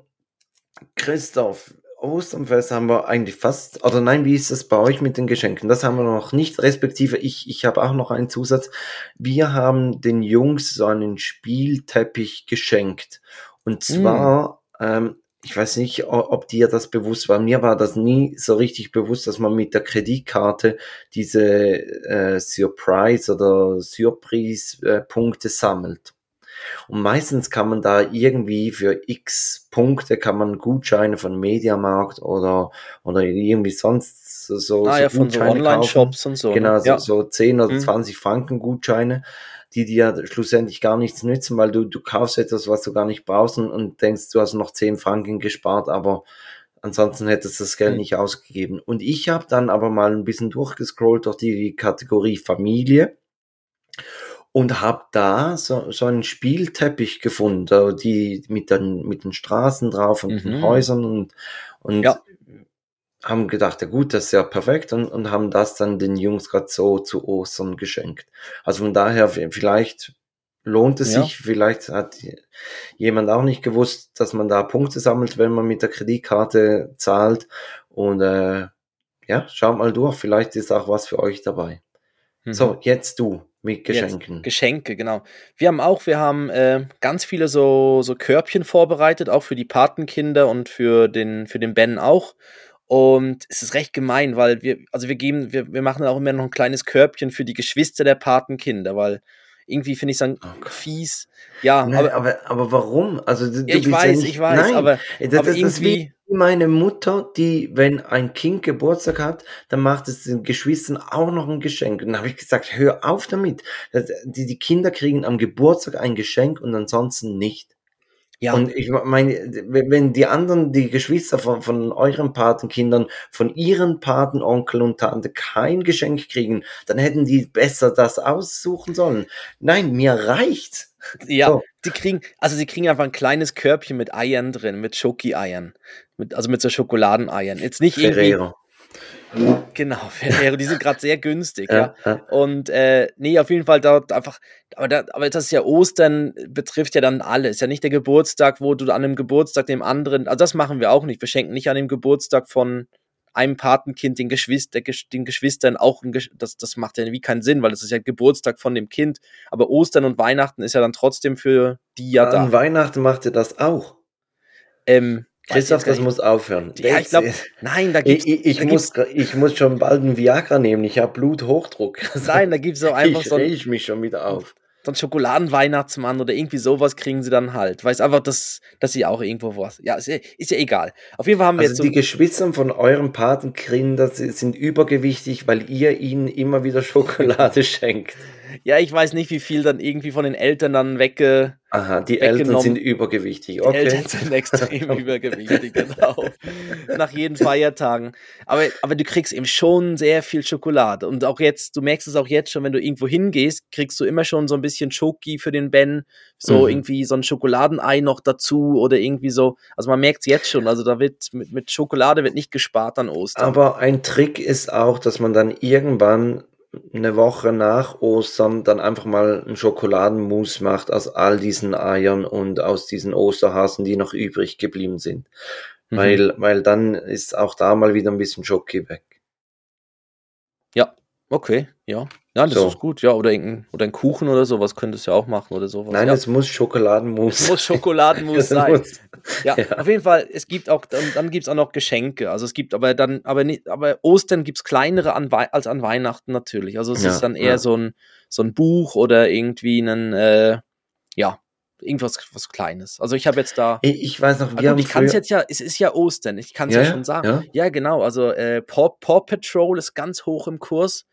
Christoph, Osternfest haben wir eigentlich fast, oder nein, wie ist das bei euch mit den Geschenken? Das haben wir noch nicht, respektive ich, ich habe auch noch einen Zusatz. Wir haben den Jungs so einen Spielteppich geschenkt. Und zwar, mm. ähm, ich weiß nicht, ob dir das bewusst war. Mir war das nie so richtig bewusst, dass man mit der Kreditkarte diese äh, Surprise oder Surprise-Punkte äh, sammelt. Und meistens kann man da irgendwie für x Punkte kann man Gutscheine von Mediamarkt oder, oder irgendwie sonst so, so, ah, so ja, von so Online-Shops und so. Ne? Genau, so, ja. so 10 oder mhm. 20 Franken Gutscheine, die dir schlussendlich gar nichts nützen, weil du, du kaufst etwas, was du gar nicht brauchst und, und denkst, du hast noch 10 Franken gespart, aber ansonsten hättest du das Geld mhm. nicht ausgegeben. Und ich habe dann aber mal ein bisschen durchgescrollt durch die Kategorie Familie und habe da so, so einen Spielteppich gefunden, die mit den, mit den Straßen drauf und mhm. den Häusern und, und ja. haben gedacht, ja gut, das ist ja perfekt und, und haben das dann den Jungs gerade so zu Ostern geschenkt. Also von daher, vielleicht lohnt es ja. sich, vielleicht hat jemand auch nicht gewusst, dass man da Punkte sammelt, wenn man mit der Kreditkarte zahlt und äh, ja, schaut mal durch, vielleicht ist auch was für euch dabei. Mhm. So, jetzt du. Mit Geschenken. Jetzt, Geschenke, genau. Wir haben auch, wir haben äh, ganz viele so, so Körbchen vorbereitet, auch für die Patenkinder und für den, für den Ben auch. Und es ist recht gemein, weil wir, also wir geben, wir, wir machen auch immer noch ein kleines Körbchen für die Geschwister der Patenkinder, weil irgendwie finde ich es dann oh fies. Ja, Nein, aber, aber, aber warum? Also du, ja, ich weiß, ja nicht, ich weiß, nein, aber, das, aber das irgendwie meine Mutter, die, wenn ein Kind Geburtstag hat, dann macht es den Geschwistern auch noch ein Geschenk. Und dann habe ich gesagt, hör auf damit. Die, die Kinder kriegen am Geburtstag ein Geschenk und ansonsten nicht. Ja. Und ich meine, wenn die anderen, die Geschwister von, von euren Patenkindern, von ihren Patenonkel und Tante kein Geschenk kriegen, dann hätten die besser das aussuchen sollen. Nein, mir reicht. Ja, so. die kriegen, also sie kriegen einfach ein kleines Körbchen mit Eiern drin, mit Schoki-Eiern. Mit, also mit so Schokoladeneiern. Jetzt nicht Ferrero. irgendwie. Genau, <laughs> Ferrero, die sind gerade sehr günstig, ja. ja. Und äh, nee, auf jeden Fall dort einfach, aber, da, aber das ist ja Ostern, betrifft ja dann alles. Ja nicht der Geburtstag, wo du an einem Geburtstag dem anderen, also das machen wir auch nicht. Wir schenken nicht an dem Geburtstag von einem Patenkind den, Geschwister, den Geschwistern auch, ein, das, das macht ja wie keinen Sinn, weil das ist ja Geburtstag von dem Kind. Aber Ostern und Weihnachten ist ja dann trotzdem für die ja da. An Weihnachten macht ihr das auch. Ähm, Christoph, das muss aufhören. Ja, ich glaube, nein, da gibt's, <laughs> ich, ich, da muss, gibt's, ich muss schon bald ein Viagra nehmen. Ich habe Bluthochdruck. <laughs> Nein, da gibt es so <laughs> einfach ich so. Ich mich schon wieder auf. So ein Schokoladenweihnachtsmann oder irgendwie sowas kriegen sie dann halt. Weiß einfach, dass, dass sie auch irgendwo was. Ja, ist, ist ja egal. Auf jeden Fall haben wir also jetzt. So die Geschwister von eurem Patenkinder sind übergewichtig, weil ihr ihnen immer wieder Schokolade schenkt. Ja, ich weiß nicht, wie viel dann irgendwie von den Eltern dann wegge. Aha, die Eltern sind übergewichtig. Okay. Die Eltern sind extrem <laughs> <laughs> übergewichtig, genau. Nach jeden Feiertagen. Aber, aber du kriegst eben schon sehr viel Schokolade. Und auch jetzt, du merkst es auch jetzt schon, wenn du irgendwo hingehst, kriegst du immer schon so ein bisschen Schoki für den Ben. So mhm. irgendwie so ein Schokoladenei noch dazu oder irgendwie so. Also man merkt es jetzt schon. Also da wird mit, mit Schokolade wird nicht gespart an Ostern. Aber ein Trick ist auch, dass man dann irgendwann eine Woche nach Ostern dann einfach mal ein Schokoladenmus macht aus all diesen Eiern und aus diesen Osterhasen, die noch übrig geblieben sind. Mhm. Weil, weil dann ist auch da mal wieder ein bisschen Schoki weg. Ja, okay, ja. Ja, das so. ist gut, ja. Oder, ein, oder ein Kuchen oder sowas könntest du ja auch machen oder sowas. Nein, ja. es muss Schokoladenmus. Es muss Schokoladenmus <laughs> sein. Muss. Ja, ja, auf jeden Fall, es gibt auch, dann, dann gibt es auch noch Geschenke. Also es gibt aber dann, aber nicht, aber Ostern gibt es kleinere an als an Weihnachten natürlich. Also es ja, ist dann eher so ein, so ein Buch oder irgendwie ein, äh, ja, irgendwas was Kleines. Also ich habe jetzt da. Ich weiß noch, wir also, Ich kann es jetzt ja, es ist ja Ostern, ich kann es ja, ja, schon sagen. Ja, ja genau. Also äh, Paw, Paw Patrol ist ganz hoch im Kurs.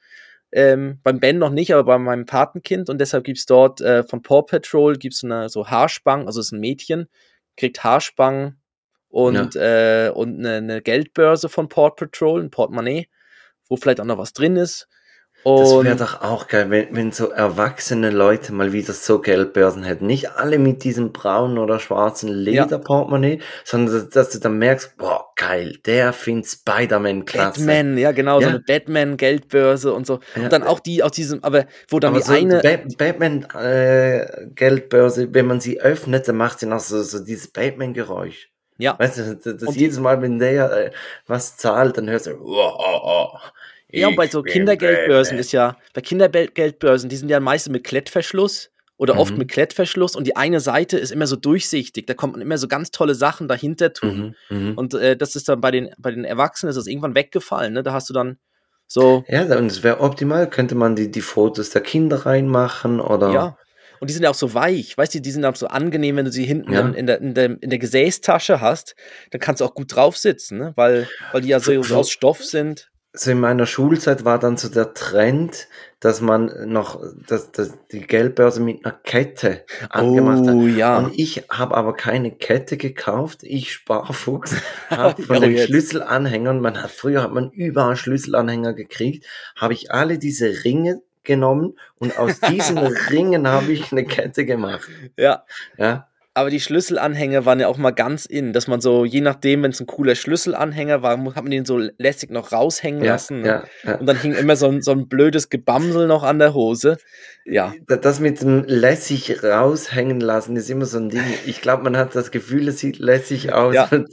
Ähm, beim Ben noch nicht, aber bei meinem Patenkind und deshalb gibt es dort äh, von Paw Patrol gibt's eine so Haarspangen, also es ist ein Mädchen, kriegt Haarspangen und, ja. äh, und eine, eine, Geldbörse von Paw Patrol, ein Portemonnaie, wo vielleicht auch noch was drin ist. Das wäre doch auch geil, wenn, wenn so erwachsene Leute mal wieder so Geldbörsen hätten. Nicht alle mit diesem braunen oder schwarzen Lederportemonnaie, ja. sondern dass du dann merkst, boah, geil, der findet Spider-Man klasse. Batman, ja genau, ja. so eine Batman-Geldbörse und so. Ja. Und dann auch die aus diesem, aber wo dann aber die so eine... Ba Batman-Geldbörse, äh, wenn man sie öffnet, dann macht sie noch so, so dieses Batman-Geräusch. Ja. Weißt du, das, das jedes Mal, wenn der äh, was zahlt, dann hörst du, oh, oh, oh, Ja, und bei so Kindergeldbörsen Batman. ist ja, bei Kindergeldbörsen, die sind ja meistens mit Klettverschluss oder oft Mhm. mit Klettverschluss und die eine Seite ist immer so durchsichtig, da kommt man immer so ganz tolle Sachen dahinter tun. Mhm, mhm. Und äh, das ist dann bei den, bei den Erwachsenen ist das irgendwann weggefallen, ne? Da hast du dann so, Ja, und es wäre optimal, könnte man die, die Fotos der Kinder reinmachen oder. ja. Und die sind ja auch so weich, weißt du, die sind auch so angenehm, wenn du sie hinten Ja. in, der, in, der, in der Gesäßtasche hast, dann kannst du auch gut drauf sitzen, ne? Weil, weil die ja so, so aus Stoff sind. So in meiner Schulzeit war dann so der Trend, dass man noch dass, dass die Geldbörse mit einer Kette angemacht hat. Oh ja. Und ich habe aber keine Kette gekauft. Ich Sparfuchs <laughs> habe von den jetzt. Schlüsselanhängern, man hat früher hat man überall Schlüsselanhänger gekriegt, habe ich alle diese Ringe genommen und aus diesen <laughs> Ringen habe ich eine Kette gemacht. Ja. Ja, Aber die Schlüsselanhänger waren ja auch mal ganz in, dass man so, je nachdem, wenn es ein cooler Schlüsselanhänger war, hat man den so lässig noch raushängen ja, lassen. ne? ja, ja. Und dann hing immer so ein, so ein blödes Gebamsel noch an der Hose. Ja. Da- Das mit dem lässig raushängen lassen ist immer so ein Ding. Ich glaube, man hat das Gefühl, es sieht lässig aus, Ja. und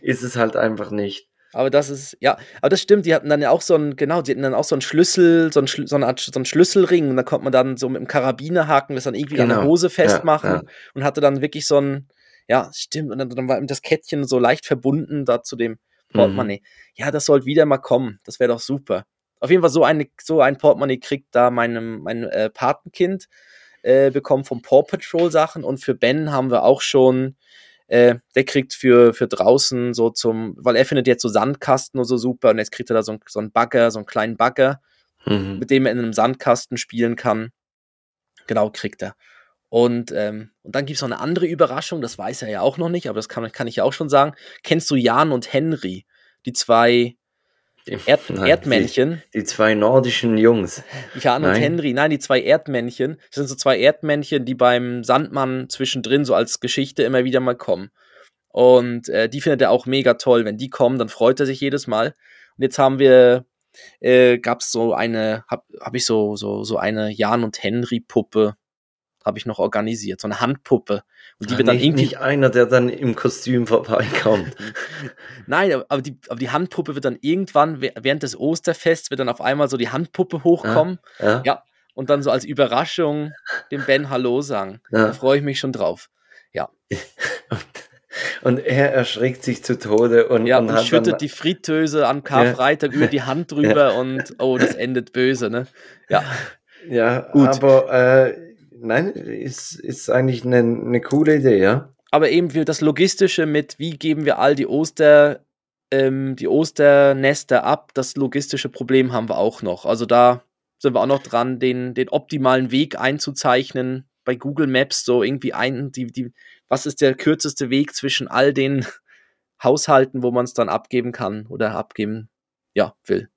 ist es halt einfach nicht. Aber das ist, ja, aber das stimmt, die hatten dann ja auch so einen, genau, die hatten dann auch so einen Schlüssel, so, einen, so, eine Art, so einen Schlüsselring und da konnte man dann so mit dem Karabinerhaken das dann irgendwie an der Genau. Hose festmachen ja. und hatte dann wirklich so ein, ja, stimmt, und dann, dann war eben das Kettchen so leicht verbunden da zu dem Portemonnaie. Ja, das sollte wieder mal kommen, das wäre doch super. Auf jeden Fall so, eine, so ein Portemonnaie kriegt da meinem, mein äh, Patenkind äh, bekommen vom Paw Patrol Sachen und für Ben haben wir auch schon äh, der kriegt für, für draußen so zum, weil er findet jetzt so Sandkasten und so super und jetzt kriegt er da so, ein, so einen Bagger, so einen kleinen Bagger, Mhm. mit dem er in einem Sandkasten spielen kann. Genau, kriegt er. Und, ähm, und dann gibt es noch eine andere Überraschung, das weiß er ja auch noch nicht, aber das kann, kann ich ja auch schon sagen. Kennst du Jan und Henry? Die zwei Erd <laughs> Nein, Erdmännchen. Die, die zwei nordischen Jungs. Jan und. Henry, nein, die zwei Erdmännchen. Das sind so zwei Erdmännchen, die beim Sandmann zwischendrin so als Geschichte immer wieder mal kommen. Und äh, die findet er auch mega toll. Wenn die kommen, dann freut er sich jedes Mal. Und jetzt haben wir, äh, gab es so eine, habe hab ich so, so, so eine Jan und Henry Puppe, habe ich noch organisiert, so eine Handpuppe. Und die wird dann nicht, irgendwie nicht einer, der dann im Kostüm vorbeikommt. <laughs> Nein, aber- die, aber die Handpuppe wird dann irgendwann, wäh- während des Osterfests, wird dann auf einmal so die Handpuppe hochkommen Ja, Ja. und dann so als Überraschung dem Ben Hallo sagen. Da ja. freue ich mich schon drauf. <laughs> Und er erschreckt sich zu Tode und, Ja, und, und hat schüttet die Fritteuse am Karfreitag über die Hand <laughs> drüber und oh, das endet böse, ne? Ja. Ja, Gut. aber äh, nein, ist, ist eigentlich eine, eine coole Idee, ja. Aber eben für das Logistische mit, wie geben wir all die Oster, ähm, die Osternester ab, das logistische Problem haben wir auch noch. Also da sind wir auch noch dran, den, den optimalen Weg einzuzeichnen bei Google Maps, so irgendwie ein, die, die, was ist der kürzeste Weg zwischen all den <laughs> Haushalten, wo man es dann abgeben kann oder abgeben, ja, will.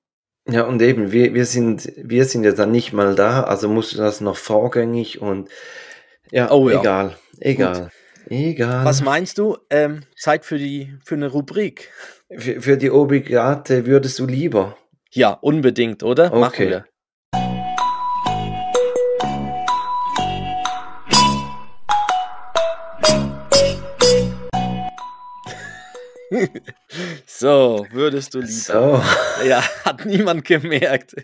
Ja, und eben, wir, wir sind, wir sind ja dann nicht mal da, also musst du das noch vorgängig und ja, Oh ja. egal, egal, egal. Was meinst du? Ähm, Zeit für die, für eine Rubrik. Für, für die Obligate würdest du lieber. Ja, unbedingt, oder? Machen Okay. wir. <laughs> so, würdest du lieber. So. Ja, hat niemand gemerkt.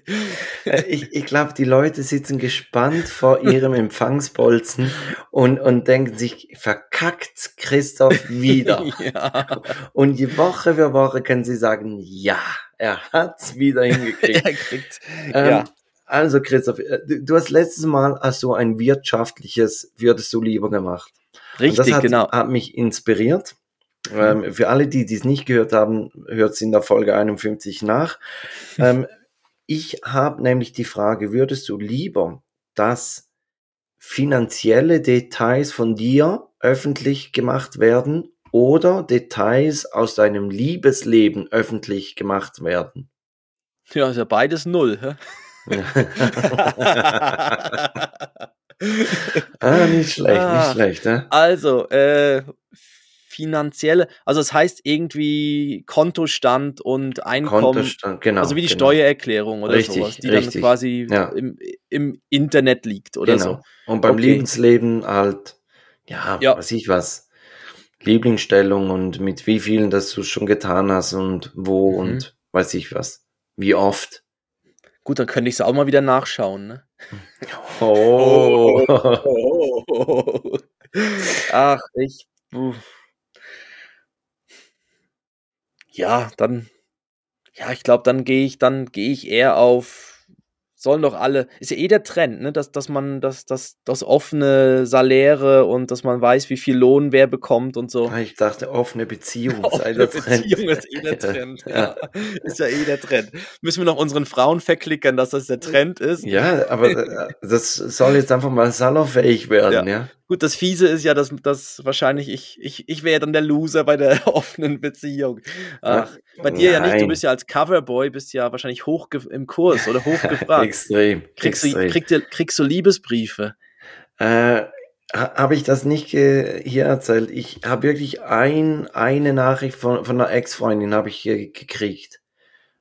Äh, Ich, ich glaube, die Leute sitzen gespannt vor ihrem Empfangsbolzen und, und denken sich, verkackt Christoph <laughs> wieder. ja, Und je Woche für Woche können sie sagen, ja, er hat's wieder hingekriegt. <laughs> er kriegt. Ähm, ja. Also Christoph, äh, du, du hast letztes Mal so ein wirtschaftliches würdest du lieber gemacht. Und Richtig, das hat, genau. hat mich inspiriert. Ähm, für alle, die es nicht gehört haben, hört es in der Folge 51 nach. ähm, ich habe nämlich die Frage, würdest du lieber, dass finanzielle Details von dir öffentlich gemacht werden oder Details aus deinem Liebesleben öffentlich gemacht werden? Ja, ist ja beides null. hä? <laughs> ah, nicht schlecht, Ah. nicht schlecht. Ne? Also, äh, finanzielle, also es heißt irgendwie Kontostand und Einkommen, Kontostand, genau. also wie die genau. Steuererklärung oder Richtig, sowas, die richtig. dann quasi Ja. im, im Internet liegt oder genau. so. Und beim Okay. Lebensleben halt, ja, Ja. weiß ich was. Lieblingsstellung und mit wie vielen das du schon getan hast und wo Mhm. und weiß ich was. Wie oft. Gut, dann könnte ich es auch mal wieder nachschauen, ne? <laughs> Oh. <laughs> Ach, ich. puh. Ja, dann. Ja, ich glaube, dann gehe ich, dann gehe ich eher auf. Sollen doch alle. Ist ja eh der Trend, ne? Dass, dass man das, das, das offene Saläre und dass man weiß, wie viel Lohn wer bekommt und so. Ich dachte, offene <laughs> Beziehung sei Offene Trend. Beziehung ist eh der Trend. <laughs> Ja. Ist ja eh der Trend. Müssen wir noch unseren Frauen verklickern, dass das der Trend ist? Ja, aber äh, das soll jetzt einfach mal salonfähig werden, ja. Gut, das Fiese ist ja, dass, dass wahrscheinlich ich, ich, ich wäre dann der Loser bei der <laughs> offenen Beziehung. Ach, bei dir ja nicht, du Nein. bist ja als Coverboy, bist ja wahrscheinlich hoch im Kurs oder hochgefragt. <laughs> Extrem. kriegst, du, extrem. kriegst, du, kriegst du Liebesbriefe? Äh, ha- habe ich das nicht ge hier erzählt? Ich habe wirklich ein, eine Nachricht von, von einer Ex-Freundin habe ich äh, gekriegt.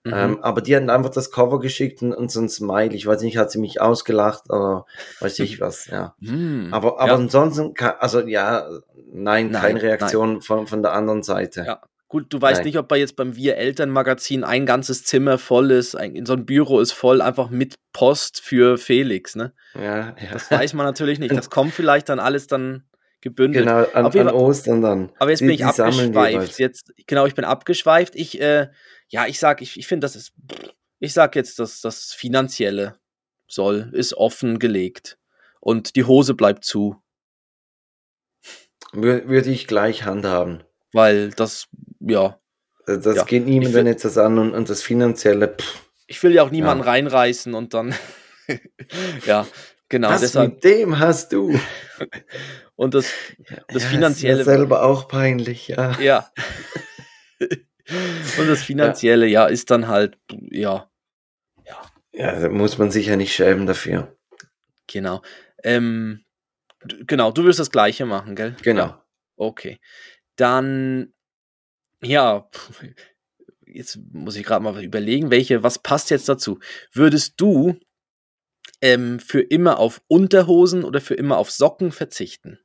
Mhm. Ähm, aber die hatten einfach das Cover geschickt und, und so ein Smile. Ich weiß nicht, hat sie mich ausgelacht oder weiß ich <laughs> was, ja. Hm, Aber, aber ja. ansonsten, also ja, nein, Nein, keine Reaktion Von, von der anderen Seite. Ja. Gut, du weißt Nein. nicht, ob bei jetzt beim Wir Eltern Magazin ein ganzes Zimmer voll ist, ein, in so ein Büro ist voll, einfach mit Post für Felix, ne? Ja, ja. Das weiß man natürlich nicht. <laughs> Das kommt vielleicht dann alles dann gebündelt. Genau, an, an Ostern dann. Aber jetzt Die- bin ich abgeschweift. Jetzt, genau, ich bin abgeschweift. Ich, äh, ja, ich sag, ich, ich finde, das ist, ich sag jetzt, dass das Finanzielle soll, ist offen gelegt. Und die Hose bleibt zu, Wür- Würde ich gleich handhaben. weil das, ja, Das das Ja, geht niemandem will- etwas an und, und das Finanzielle, pff, ich will ja auch niemanden Ja. reinreißen und dann, <laughs> ja, genau, was deshalb, mit dem hast du? und das, das Ja, Finanzielle, Ist mir selber auch peinlich, ja. ja. <laughs> und das <laughs> Finanzielle, ja, ist dann halt, ja, Ja, da muss man sich ja nicht schämen dafür. genau. Ähm, genau, du wirst das Gleiche machen, gell? Genau. Ja. Okay. Dann, ja, jetzt muss ich gerade mal überlegen, welche, was passt jetzt dazu? Würdest du ähm, für immer auf Unterhosen oder für immer auf Socken verzichten?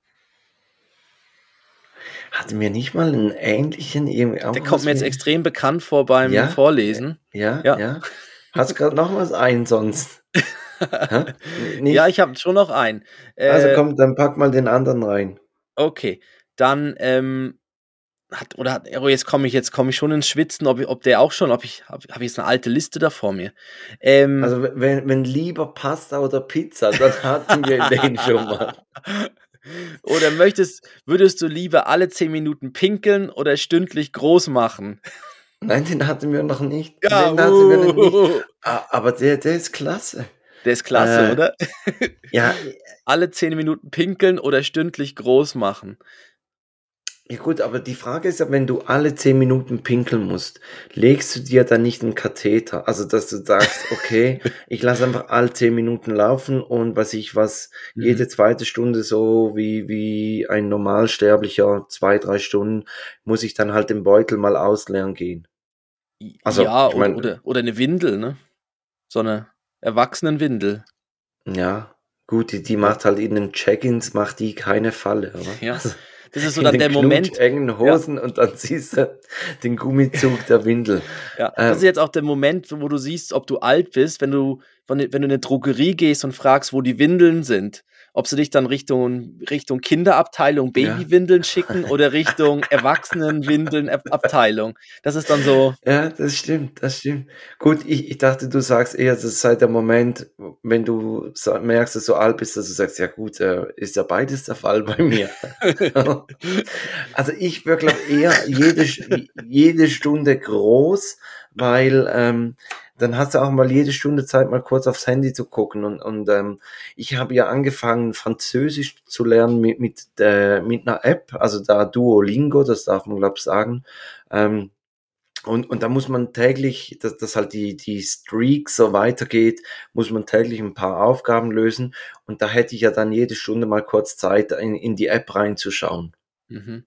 Hatten wir nicht mal einen ähnlichen irgendwie auch Der kommt mir jetzt extrem bekannt vor beim Ja? Vorlesen. Ja, Ja. ja. Hast du gerade noch was ein sonst? <laughs> Ja, ich habe schon noch einen. Äh, also komm, dann pack mal den anderen rein. Okay, dann ähm, hat oder hat oh, jetzt komme ich jetzt komme ich schon ins Schwitzen, ob, ob der auch schon, ob ich habe hab ich jetzt eine alte Liste da vor mir. Ähm, Also wenn, wenn lieber Pasta oder Pizza, dann hatten wir <laughs> den schon mal. Oder möchtest würdest du lieber alle 10 Minuten pinkeln oder stündlich groß machen? Nein, den hatten wir noch nicht. den hatten wir noch nicht. uh, Aber der, der ist klasse. der ist klasse, Äh, oder? Ja, <laughs> Alle 10 Minuten pinkeln oder stündlich groß machen. Ja gut, aber die Frage ist ja, wenn du alle 10 Minuten pinkeln musst, legst du dir dann nicht einen Katheter? Also, dass du sagst, <laughs> okay, ich lasse einfach alle 10 Minuten laufen und was ich was, Mhm. jede zweite Stunde so wie, wie ein Normalsterblicher, zwei, drei Stunden, muss ich dann halt den Beutel mal ausleeren gehen. Also, ja, ich mein- oder, oder, oder eine Windel, ne? So eine Erwachsenenwindel. Ja, gut, die, die macht halt in den Check-ins, macht die keine Falle, oder? Ja. <laughs> Das ist so dann der Moment, engen Hosen und dann siehst du den Gummizug der Windel. Ja, Ähm. das ist jetzt auch der Moment, wo du siehst, ob du alt bist, wenn du, wenn du wenn du in eine Drogerie gehst und fragst, wo die Windeln sind. Ob sie dich dann Richtung, Richtung Kinderabteilung Ja. Babywindeln schicken <laughs> oder Richtung Erwachsenenwindeln-Abteilung. Das ist dann so, Ja, das stimmt, das stimmt. Gut, ich, ich dachte, du sagst eher, das sei der Moment, wenn du merkst, dass du alt bist, dass du sagst, ja gut, äh, ist ja beides der Fall bei mir. <laughs> also ich würde glaube eher jede, jede Stunde groß, weil ähm, dann hast du auch mal jede Stunde Zeit, mal kurz aufs Handy zu gucken. Und, und ähm, ich habe ja angefangen, Französisch zu lernen mit, mit, äh, mit einer App, also da Duolingo, das darf man glaube ich sagen. Ähm, und, und da muss man täglich, dass, dass halt die, die Streak so weitergeht, muss man täglich ein paar Aufgaben lösen. Und da hätte ich ja dann jede Stunde mal kurz Zeit, in, in die App reinzuschauen. mhm.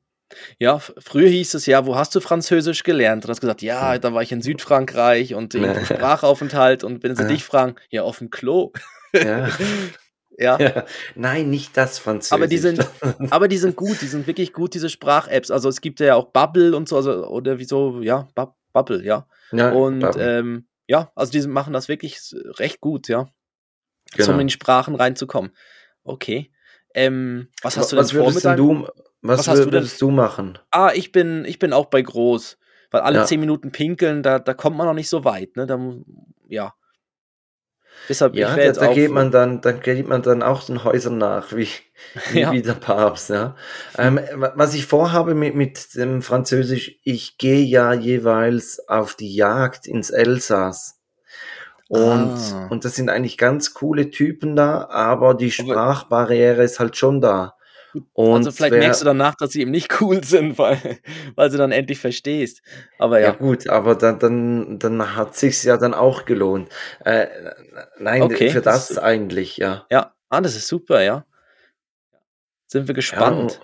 Ja, früher hieß es ja, wo hast du Französisch gelernt? Und hast gesagt, ja, da war ich in Südfrankreich und Ja. Sprachaufenthalt und wenn sie Ja. dich fragen, ja, auf dem Klo. Ja, <laughs> Ja. Ja. Nein, nicht das Französisch. Aber die sind, aber die sind gut, die sind wirklich gut, diese Sprach-Apps. Also es gibt ja auch Bubble und so, also, oder wieso, ja, Bub- Bubble, ja. ja, Und ähm, ja, also die machen das wirklich recht gut, ja. Genau. Um in die Sprachen reinzukommen. Okay. Ähm, was hast du denn was würdest deinem? du, was, was denn- würdest du machen? Ah, ich bin, ich bin auch bei groß. Weil alle Ja. zehn Minuten pinkeln, da, da kommt man noch nicht so weit, ne? Da, ja. Deshalb, Ja, da, da geht man dann, dann geht man dann auch den Häusern nach, wie, <laughs> wie, Ja. wie der Papst, ja. Ähm, wa- was ich vorhabe mit, mit dem Französisch, ich gehe ja jeweils auf die Jagd ins Elsass. Und, Ah. und das sind eigentlich ganz coole Typen da, aber die Sprachbarriere ist halt schon da. Und also vielleicht wer- merkst du danach, dass sie eben nicht <laughs> cool sind, weil, weil du dann endlich verstehst. Aber Ja ja. gut, aber dann, dann, dann hat sich's ja dann auch gelohnt. Äh, nein, Okay, für das- das eigentlich, ja. Ja, ah, das ist super, ja. Sind wir Ja, gespannt. und,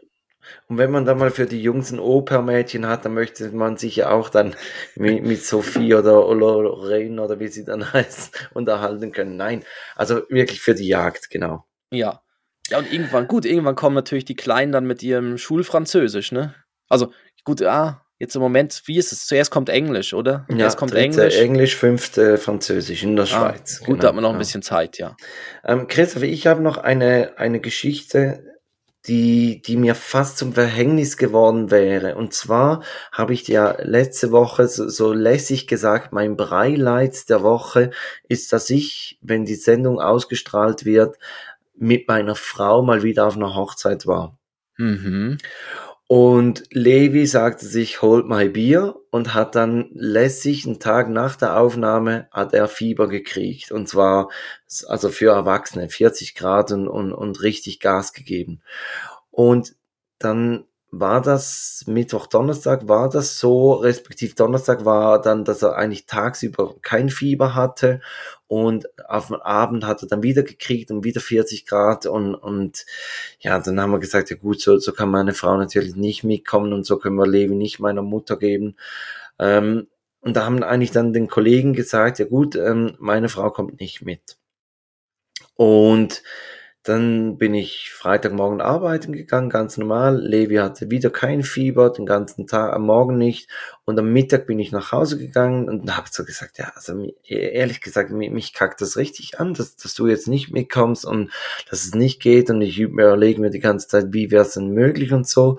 und wenn man dann mal für die Jungs ein Opermädchen hat, dann möchte man sich ja auch dann mit, mit Sophie oder Lorraine oder wie sie dann <laughs> heißt, unterhalten können. Nein, also wirklich für die Jagd, genau. Ja. Ja, und irgendwann, gut, irgendwann kommen natürlich die Kleinen dann mit ihrem Schulfranzösisch, ne? Also, gut, ah, jetzt im Moment, wie ist es? Zuerst kommt Englisch, oder? Ja, Erst kommt dritte Englisch. Englisch, fünfte Französisch in der Ah, Schweiz. gut, genau, da hat man noch ein ja. bisschen Zeit, ja. Ähm, Christoph, ich habe noch eine, eine Geschichte, die, die mir fast zum Verhängnis geworden wäre. Und zwar habe ich dir letzte Woche so, so lässig gesagt, mein Breileid der Woche ist, dass ich, wenn die Sendung ausgestrahlt wird, mit meiner Frau mal wieder auf einer Hochzeit war. Mhm. Und Levi sagte sich, holt mal Bier und hat dann lässig einen Tag nach der Aufnahme hat er Fieber gekriegt. Und zwar, also für Erwachsene, 40 Grad und, und, und richtig Gas gegeben. Und dann war das Mittwoch, Donnerstag war das so, respektiv Donnerstag war dann, dass er eigentlich tagsüber kein Fieber hatte und auf den Abend hat er dann wieder gekriegt und wieder 40 Grad und, und ja, dann haben wir gesagt, ja gut, so, so kann meine Frau natürlich nicht mitkommen und so können wir Levi nicht meiner Mutter geben. Ähm, und da haben eigentlich dann den Kollegen gesagt, ja gut, ähm, meine Frau kommt nicht mit. Und dann bin ich Freitagmorgen arbeiten gegangen, ganz normal. Levi hatte wieder kein Fieber, den ganzen Tag, am Morgen nicht. Und am Mittag bin ich nach Hause gegangen und habe so gesagt, ja, also mi- ehrlich gesagt, mich, mich kackt das richtig an, dass, dass du jetzt nicht mitkommst und dass es nicht geht. Und ich überlege mir die ganze Zeit, wie wäre es denn möglich und so.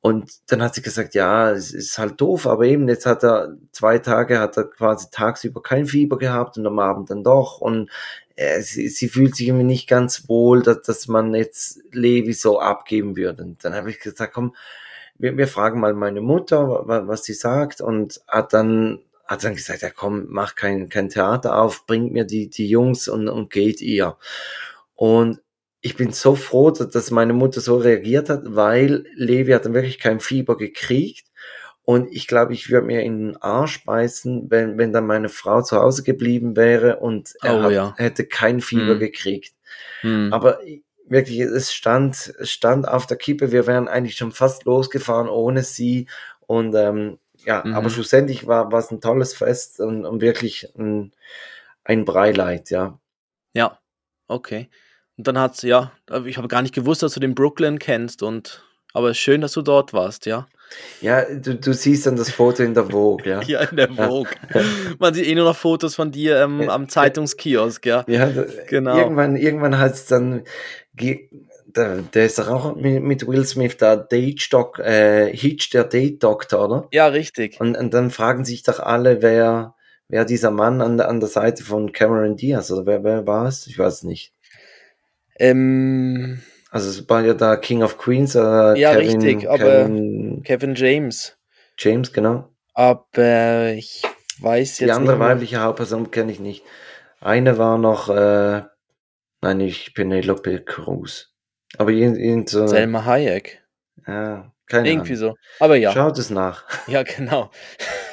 Und dann hat sie gesagt, ja, es ist halt doof, aber eben jetzt hat er zwei Tage, hat er quasi tagsüber kein Fieber gehabt und am Abend dann doch. Und äh, sie, sie fühlt sich irgendwie nicht ganz wohl, dass, dass man jetzt Levi so abgeben würde. Und dann habe ich gesagt, komm, wir, wir fragen mal meine Mutter, wa- was sie sagt und hat dann hat dann gesagt, ja komm, mach kein, kein Theater auf, bringt mir die, die Jungs und, und geht ihr. Und ich bin so froh, dass meine Mutter so reagiert hat, weil Levi hat dann wirklich kein Fieber gekriegt. Und ich glaube, ich würde mir in den Arsch beißen, wenn, wenn dann meine Frau zu Hause geblieben wäre und er Oh, hat, ja. hätte kein Fieber Hm. gekriegt. Hm. Aber wirklich, es stand, es stand auf der Kippe. Wir wären eigentlich schon fast losgefahren ohne sie. Und ähm, ja, Mhm. aber schlussendlich war war es ein tolles Fest und, und wirklich ein, ein Breileid, ja. Ja, okay. Und dann hat's, ja, aber ich habe gar nicht gewusst, dass du den Brooklyn kennst und aber schön, dass du dort warst, ja. Ja, du, du siehst dann das Foto in der Vogue, ja. <laughs> Ja, in der Vogue. Man sieht eh nur noch Fotos von dir ähm, am Zeitungskiosk, ja. Ja, da- Genau. Irgendwann, irgendwann hat es dann, der, der ist doch auch mit, mit Will Smith, der Date Doc, äh, Hitch, der Date Doctor, oder? Ja, richtig. Und, und dann fragen sich doch alle, wer, wer dieser Mann an, der- an der Seite von Cameron Diaz, oder wer, wer war es? Ich weiß nicht. Ähm, Also es war ja da King of Queens, äh, Ja, Kevin, richtig, aber- Kevin Kevin James. James, genau. Aber ich weiß Die jetzt andere nicht mehr. weibliche Hauptperson kenne ich nicht. Eine war noch, äh, nein, nicht Penelope Cruz. Aber irgend so, Selma Hayek. ja, keine Irgendwie Ahnung. so. Aber ja, Schaut es nach. ja, genau.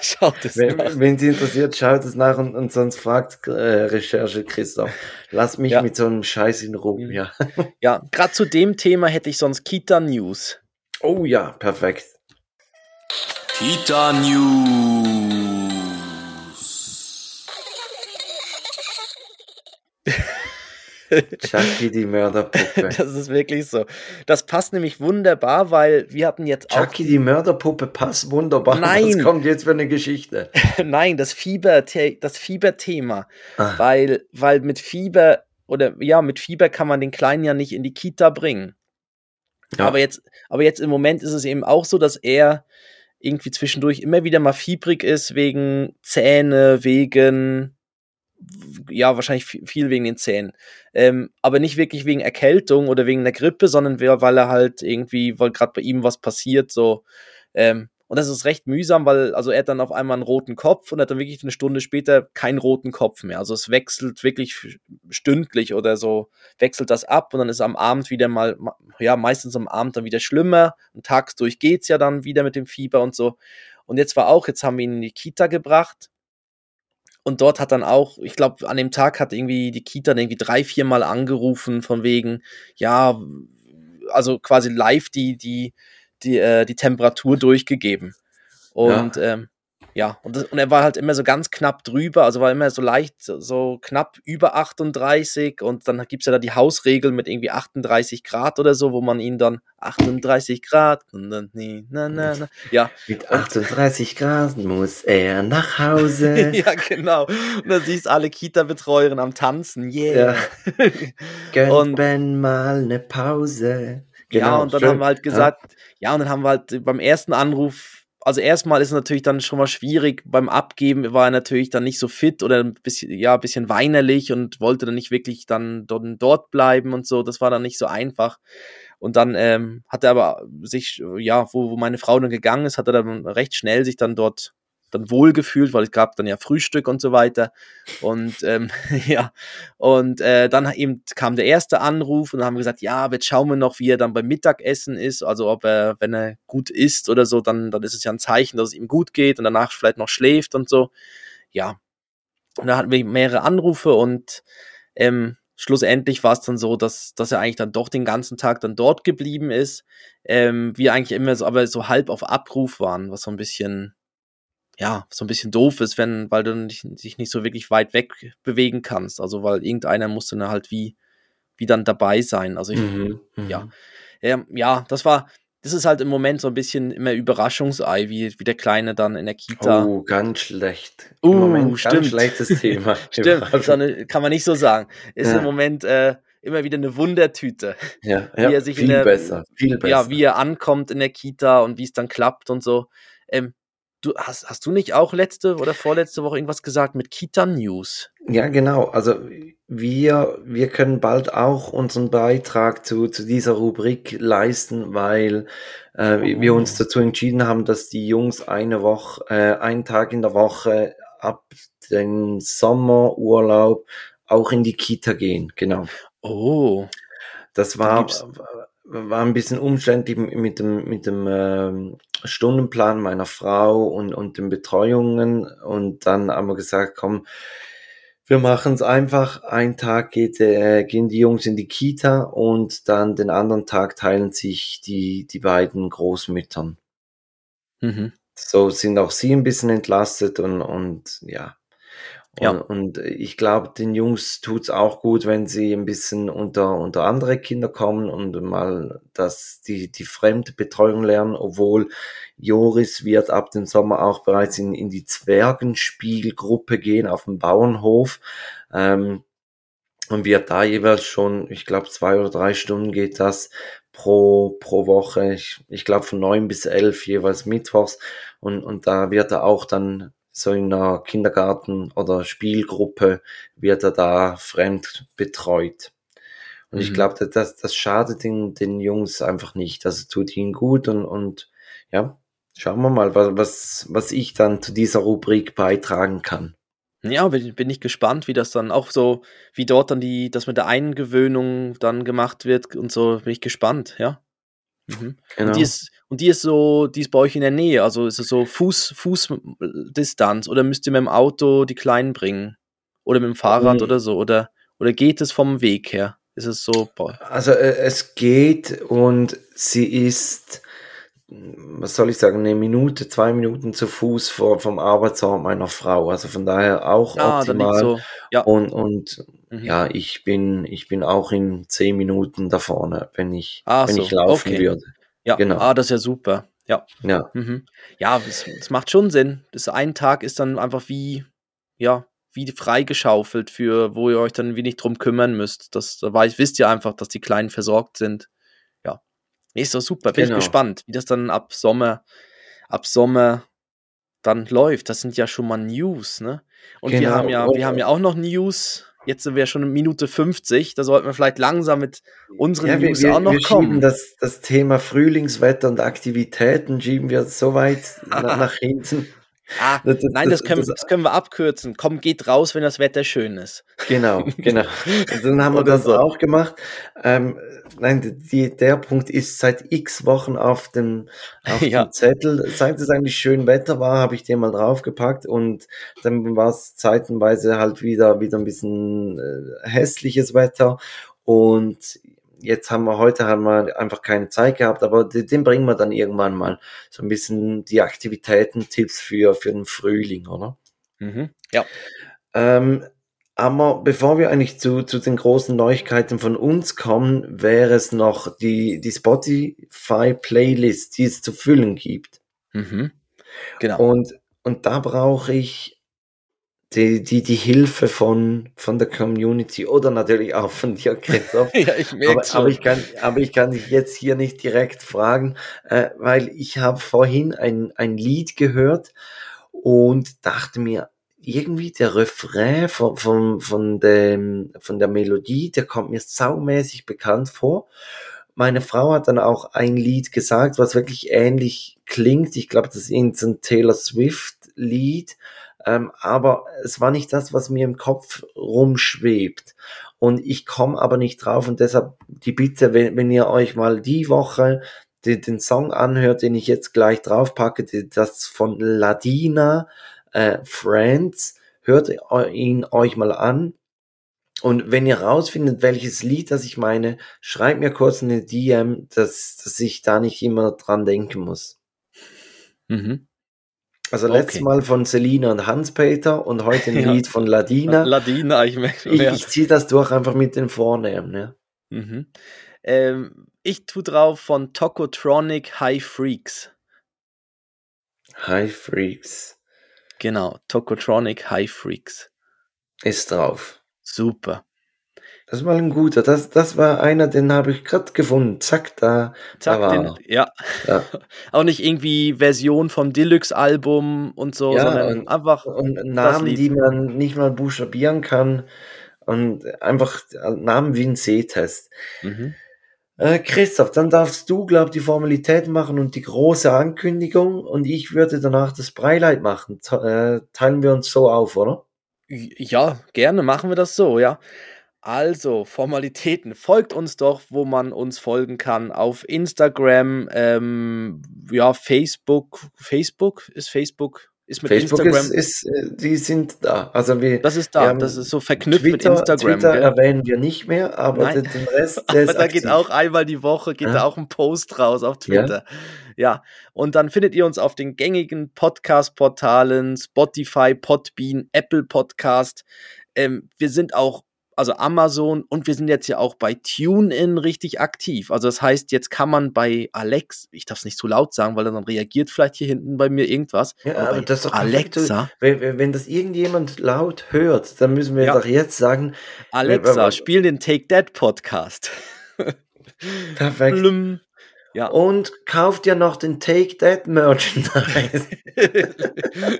Schaut es Wenn, nach. wenn Sie interessiert, schaut es nach und, und sonst fragt äh, Recherche Christoph. Lass mich Ja. mit so einem Scheiß in Ruhe. Mhm. Ja. Ja, gerade zu dem Thema hätte ich sonst Kita News. Oh ja, perfekt. Kita News. Chucky, die Mörderpuppe. <laughs> Das ist wirklich so. Das passt nämlich wunderbar, weil wir hatten jetzt Chucky, die Mörderpuppe passt wunderbar. Nein. Was kommt jetzt für eine Geschichte? <laughs> Nein, das Fieber, das Fieberthema. Ah. Weil, weil mit Fieber oder ja, mit Fieber kann man den Kleinen ja nicht in die Kita bringen. Ja. Aber jetzt, aber jetzt im Moment ist es eben auch so, dass er irgendwie zwischendurch immer wieder mal fiebrig ist wegen Zähne, wegen ja, wahrscheinlich viel wegen den Zähnen. Ähm, aber nicht wirklich wegen Erkältung oder wegen der Grippe, sondern weil er halt irgendwie, weil gerade bei ihm was passiert, so. Ähm, und das ist recht mühsam, weil also er hat dann auf einmal einen roten Kopf und hat dann wirklich eine Stunde später keinen roten Kopf mehr. Also es wechselt wirklich stündlich oder so, wechselt das ab und dann ist am Abend wieder mal, ja, meistens am Abend dann wieder schlimmer und tagsdurch geht's ja dann wieder mit dem Fieber und so. Und jetzt war auch, jetzt haben wir ihn in die Kita gebracht und dort hat dann auch, ich glaube, an dem Tag hat irgendwie die Kita irgendwie drei, vier Mal angerufen von wegen, ja, also quasi live die, die, die, äh, die Temperatur durchgegeben. Und ja, ähm, ja und, das, und er war halt immer so ganz knapp drüber, also war immer so leicht, so knapp über 38 und dann gibt es ja da die Hausregel mit irgendwie 38 Grad oder so, wo man ihn dann 38 Grad und dann nee, na, na, na. ja. Mit 38 Grad muss er nach Hause. <laughs> ja, genau. Und dann siehst alle Kita-Betreuerinnen am Tanzen, yeah. Ja. <laughs> Gönnt und, Ben mal eine Pause. Genau, ja, und dann schön. haben wir halt gesagt, ja. ja, und dann haben wir halt beim ersten Anruf also erstmal ist es natürlich dann schon mal schwierig. Beim Abgeben war er natürlich dann nicht so fit oder ein bisschen, ja, ein bisschen weinerlich und wollte dann nicht wirklich dann dort bleiben und so. Das war dann nicht so einfach. Und dann ähm, hat er aber sich, ja, wo, wo meine Frau dann gegangen ist, hat er dann recht schnell sich dann dort dann wohlgefühlt, weil es gab dann ja Frühstück und so weiter. Und ähm, <laughs> ja, und äh, dann eben kam der erste Anruf und dann haben wir gesagt, ja, jetzt schauen wir noch, wie er dann beim Mittagessen ist. Also ob er, wenn er gut isst oder so, dann, dann ist es ja ein Zeichen, dass es ihm gut geht und danach vielleicht noch schläft und so. Ja. Und da hatten wir mehrere Anrufe und ähm, schlussendlich war es dann so, dass, dass er eigentlich dann doch den ganzen Tag dann dort geblieben ist. Ähm, wir eigentlich immer so, aber so halb auf Abruf waren, was so ein bisschen, ja, so ein bisschen doof ist, wenn, weil du dich, dich nicht so wirklich weit weg bewegen kannst. Also, weil irgendeiner musste dann halt wie, wie dann dabei sein. Also, ich, mhm, ja. Ähm, ja, das war, das ist halt im Moment so ein bisschen immer Überraschungsei, wie, wie der Kleine dann in der Kita. Oh, ganz schlecht. Im uh, Moment stimmt. Ganz schlechtes <laughs> Thema. stimmt, eine, kann man nicht so sagen. Ist ja. im Moment äh, immer wieder eine Wundertüte. Ja, <laughs> ja wie er sich viel der, besser, viel besser. Ja, wie er ankommt in der Kita und wie es dann klappt und so. Ähm, Du, hast, hast du nicht auch letzte oder vorletzte Woche irgendwas gesagt mit Kita News? Ja, genau. Also wir, wir können bald auch unseren Beitrag zu, zu dieser Rubrik leisten, weil äh, oh. wir uns dazu entschieden haben, dass die Jungs eine Woche, äh, einen Tag in der Woche ab den Sommerurlaub auch in die Kita gehen. Genau. Oh. Das war, war ein bisschen umständlich mit dem, mit dem ähm, Stundenplan meiner Frau und, und den Betreuungen. Und dann haben wir gesagt, komm, wir machen es einfach. Ein Tag geht, äh, gehen die Jungs in die Kita und dann den anderen Tag teilen sich die, die beiden Großmüttern. Mhm. So sind auch sie ein bisschen entlastet und, und ja, ja. Und, ich glaube, den Jungs tut's auch gut, wenn sie ein bisschen unter, unter andere Kinder kommen und mal dass die, die fremde Betreuung lernen, obwohl Joris wird ab dem Sommer auch bereits in, in die Zwergenspielgruppe gehen auf dem Bauernhof. Ähm, und wird da jeweils schon, ich glaube, zwei oder drei Stunden geht das pro, pro Woche. Ich, ich glaube von neun bis elf jeweils mittwochs. Und, und da wird er auch dann so in einer Kindergarten- oder Spielgruppe wird er da fremd betreut. Und mhm. ich glaube, das, das schadet den, den Jungs einfach nicht. Das tut ihnen gut und, und ja, schauen wir mal, was, was ich dann zu dieser Rubrik beitragen kann. Ja, bin, bin ich gespannt, wie das dann auch so, wie dort dann die, das mit der Eingewöhnung dann gemacht wird und so, bin ich gespannt, ja. Mhm. Genau. Und, die ist, und die ist so, die ist bei euch in der Nähe, also ist es so Fuß, Fußdistanz oder müsst ihr mit dem Auto die Kleinen bringen? Oder mit dem Fahrrad mhm. oder so? Oder, oder geht es vom Weg her? Ist es so? Also äh, es geht und sie ist, was soll ich sagen, eine Minute, zwei Minuten zu Fuß vor, vom Arbeitsort meiner Frau. Also von daher auch ah, optimal. So. Ja. Und, und mhm. ja, ich bin, ich bin auch in zehn Minuten da vorne, wenn ich, ah, wenn so. ich laufen okay. würde. Ja, genau. ah, das ist ja super. Ja. Ja. Mhm. Ja, es, es, macht schon Sinn. Das ein Tag ist dann einfach wie, ja, wie freigeschaufelt für, wo ihr euch dann wenig drum kümmern müsst. Das, da weiß, wisst ihr einfach, dass die Kleinen versorgt sind. Ja. Ist doch super. Bin genau. ich gespannt, wie das dann ab Sommer, ab Sommer dann läuft. Das sind ja schon mal News, ne? Und genau. wir haben ja, wir haben ja auch noch News Jetzt sind wir schon in Minute 50. Da sollten wir vielleicht langsam mit unseren ja, News wir, auch noch wir kommen. Das, das Thema Frühlingswetter und Aktivitäten schieben wir so weit <laughs> nach, nach hinten. Ah, das, das, nein, das können, das, können, wir abkürzen. Komm, geht raus, wenn das Wetter schön ist. Genau, <laughs> genau. Und dann haben wir das so. auch gemacht. Ähm, nein, die, der Punkt ist seit x Wochen auf dem, auf <laughs> ja. dem Zettel. Seit es eigentlich schön Wetter war, habe ich den mal draufgepackt und dann war es zeitenweise halt wieder, wieder ein bisschen äh, hässliches Wetter. Und jetzt haben wir heute haben wir einfach keine Zeit gehabt, aber den bringen wir dann irgendwann mal so ein bisschen die Aktivitäten, Tipps für, für den Frühling, oder? Mhm, ja. Ähm, aber bevor wir eigentlich zu, zu den großen Neuigkeiten von uns kommen, wäre es noch die, die Spotify-Playlist, die es zu füllen gibt. Mhm. Genau. Und, und da brauche ich die, die, die Hilfe von, von der Community oder natürlich auch von dir, Christoph. <laughs> ja, ich aber, aber, ich kann, aber ich kann dich jetzt hier nicht direkt fragen, äh, weil ich habe vorhin ein, ein Lied gehört und dachte mir, irgendwie der Refrain von, von, von, dem, von der Melodie, der kommt mir saumäßig bekannt vor. Meine Frau hat dann auch ein Lied gesagt, was wirklich ähnlich klingt. Ich glaube, das ist ein Taylor Swift Lied ähm, aber es war nicht das, was mir im Kopf rumschwebt. Und ich komme aber nicht drauf und deshalb die Bitte, wenn, wenn ihr euch mal die Woche den, den Song anhört, den ich jetzt gleich draufpacke, das von Ladina, äh, Friends, hört ihn euch mal an. Und wenn ihr rausfindet, welches Lied das ich meine, schreibt mir kurz eine DM, dass, dass ich da nicht immer dran denken muss. Mhm. Also letztes okay. Mal von Selina und Hans-Peter und heute ein <laughs> ja. Lied von Ladina. <laughs> Ladina, ich merke Ich, ich ziehe das durch einfach mit den Vornamen. Ja. Mhm. Ähm, ich tue drauf von Tokotronic High Freaks. High Freaks. Genau, Tokotronic High Freaks. Ist drauf. Super. Das war ein guter. Das, das war einer, den habe ich gerade gefunden. Zack, da, Zack, da war den, ja. ja. <laughs> Auch nicht irgendwie Version vom Deluxe-Album und so, ja, sondern und, einfach und Namen, die man nicht mal buchstabieren kann und einfach Namen wie ein Sehtest. Mhm. Äh, Christoph, dann darfst du, glaub die Formalität machen und die große Ankündigung und ich würde danach das Breileid machen. Te äh, teilen wir uns so auf, oder? Ja, gerne machen wir das so, ja. Also, Formalitäten. Folgt uns doch, wo man uns folgen kann. Auf Instagram, ähm, ja, Facebook. Facebook? Ist Facebook? Ist mit Facebook Instagram. Ist, ist, äh, die sind da. Also wir, das ist da. Das ist so verknüpft Twitter, mit Instagram. Twitter gell? erwähnen wir nicht mehr, aber Nein. den Rest. <laughs> aber da aktiv. geht auch einmal die Woche geht ja. da auch ein Post raus auf Twitter. Ja. ja. Und dann findet ihr uns auf den gängigen Podcast-Portalen Spotify, Podbean, Apple Podcast. Ähm, wir sind auch also Amazon und wir sind jetzt ja auch bei TuneIn richtig aktiv. Also das heißt, jetzt kann man bei Alex, ich darf es nicht zu laut sagen, weil dann reagiert vielleicht hier hinten bei mir irgendwas. Ja, aber das ist doch Alexa. Wenn, wenn, das irgendjemand laut hört, dann müssen wir ja. doch jetzt sagen. Alexa, spiel den Take That Podcast. <laughs> Perfekt. Blum. Ja. Und kauft ja noch den Take That Merchandise. <laughs>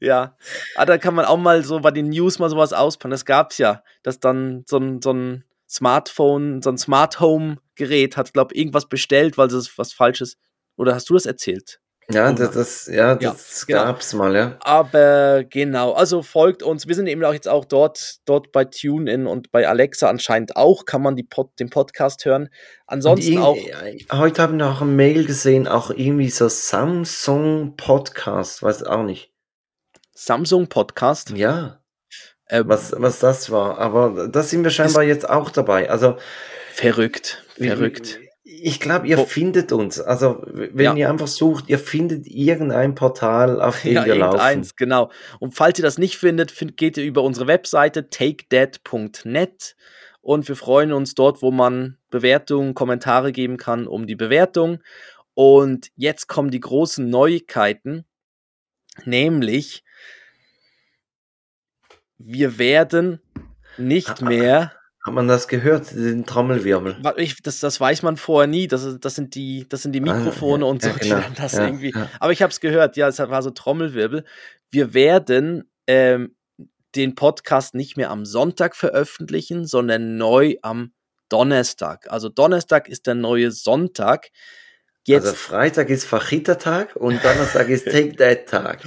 ja. Ah, da kann man auch mal so bei den News mal sowas auspacken. Das gab's ja, dass dann so ein, so ein Smartphone, so ein Smart Home Gerät hat, glaube irgendwas bestellt, weil es was Falsches. Oder hast du das erzählt? Ja, das, das, ja, das ja, genau. gab's mal, ja. Aber genau, also folgt uns. Wir sind eben auch jetzt auch dort, dort bei TuneIn und bei Alexa anscheinend auch, kann man die Pod, den Podcast hören. Ansonsten auch. Heute haben wir auch ein Mail gesehen, auch irgendwie so Samsung Podcast, weiß auch nicht. Samsung Podcast? Ja. Ähm, was, was das war. Aber da sind wir scheinbar jetzt auch dabei. Also. Verrückt, verrückt. Ich glaube, ihr Wo- findet uns. Also, wenn Ja. ihr einfach sucht, ihr findet irgendein Portal, auf <laughs> dem Ja, wir laufen. irgendeins, genau. Und falls ihr das nicht findet, find, geht ihr über unsere Webseite takedead.net und wir freuen uns dort, wo man Bewertungen, Kommentare geben kann, um die Bewertung. Und jetzt kommen die großen Neuigkeiten, nämlich wir werden nicht Ah, mehr, Hat man das gehört, den Trommelwirbel? ich, das, das weiß man vorher nie, das, das, sind, die, das sind die Ah, Mikrofone ja, und so, ja, die genau, dann das ja, irgendwie aber ich habe es gehört, ja, es war so Trommelwirbel. Wir werden ähm, den Podcast nicht mehr am Sonntag veröffentlichen, sondern neu am Donnerstag. Also Donnerstag ist der neue Sonntag. Jetzt Also Freitag ist Fachita-Tag und Donnerstag ist <laughs> Take That-Tag.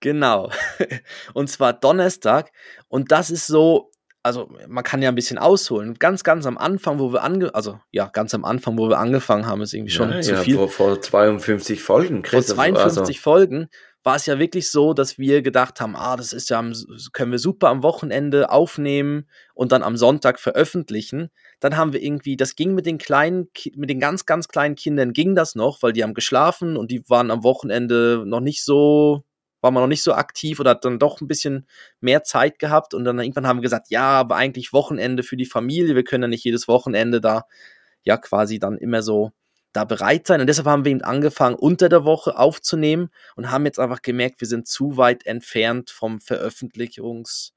Genau. <laughs> Und zwar Donnerstag. Und das ist so, also man kann ja ein bisschen ausholen. Ganz, ganz am Anfang, wo wir ange, also ja, ganz am Anfang, wo wir angefangen haben, ist irgendwie schon ja, zu ja, viel. Vor, vor 52 Folgen, Vor Chris. 52 also, Folgen war es ja wirklich so, dass wir gedacht haben, ah, das ist ja, am, können wir super am Wochenende aufnehmen und dann am Sonntag veröffentlichen. Dann haben wir irgendwie, das ging mit den kleinen, mit den ganz, ganz kleinen Kindern ging das noch, weil die haben geschlafen und die waren am Wochenende noch nicht so, war man noch nicht so aktiv oder hat dann doch ein bisschen mehr Zeit gehabt und dann irgendwann haben wir gesagt, ja, aber eigentlich Wochenende für die Familie, wir können ja nicht jedes Wochenende da ja quasi dann immer so da bereit sein. Und deshalb haben wir eben angefangen, unter der Woche aufzunehmen und haben jetzt einfach gemerkt, wir sind zu weit entfernt vom Veröffentlichungs.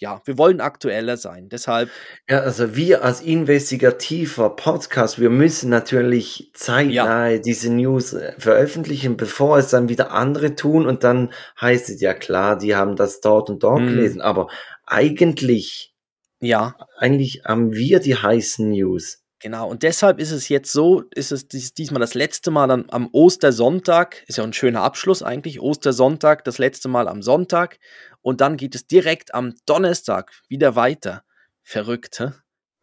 Ja, wir wollen aktueller sein. Deshalb, ja, also wir als investigativer Podcast, wir müssen natürlich zeitnahe diese News äh, veröffentlichen, bevor es dann wieder andere tun und dann heißt es ja klar, die haben das dort und dort Hm. gelesen, aber eigentlich, ja, eigentlich haben wir die heißen News. Genau. Und deshalb ist es jetzt so, ist es dies, diesmal das letzte Mal dann am Ostersonntag. Ist ja ein schöner Abschluss eigentlich. Ostersonntag, das letzte Mal am Sonntag. Und dann geht es direkt am Donnerstag wieder weiter. Verrückt, hä?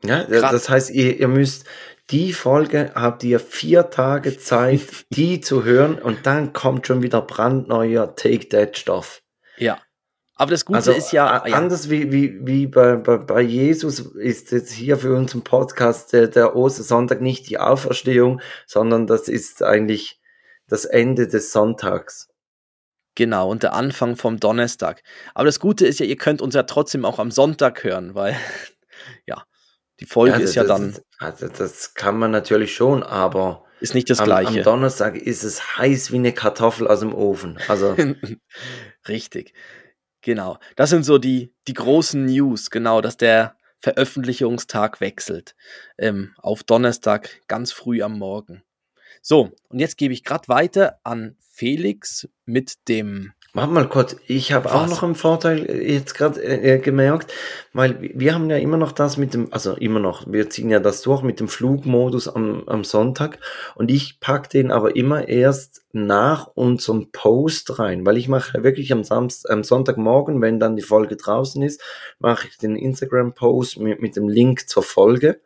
Ja, Grad- das heißt, ihr, ihr müsst die Folge habt ihr vier Tage Zeit, <laughs> die zu hören und dann kommt schon wieder brandneuer Take That Stoff. Ja. Aber das Gute Also ist ja, a- ja anders wie, wie, wie bei, bei, bei Jesus ist jetzt hier für unseren Podcast der, der Ostersonntag nicht die Auferstehung, sondern das ist eigentlich das Ende des Sonntags. Genau, und der Anfang vom Donnerstag. Aber das Gute ist ja, ihr könnt uns ja trotzdem auch am Sonntag hören, weil, <laughs> ja, die Folge Also ist ja das, dann, Also das kann man natürlich schon, aber ist nicht das am, Gleiche. am Donnerstag ist es heiß wie eine Kartoffel aus dem Ofen. Also <laughs> Richtig. Genau. Das sind so die, die großen News, genau, dass der Veröffentlichungstag wechselt. Ähm, auf Donnerstag ganz früh am Morgen. So, und jetzt gebe ich gerade weiter an Felix mit dem. Warte mal kurz, ich habe auch noch einen Vorteil äh, jetzt gerade äh, gemerkt, weil wir haben ja immer noch das mit dem, also immer noch, wir ziehen ja das durch mit dem Flugmodus am, am Sonntag und ich pack den aber immer erst nach unserem Post rein, weil ich mache wirklich am, Samst am Sonntagmorgen, wenn dann die Folge draußen ist, mache ich den Instagram-Post mit, mit dem Link zur Folge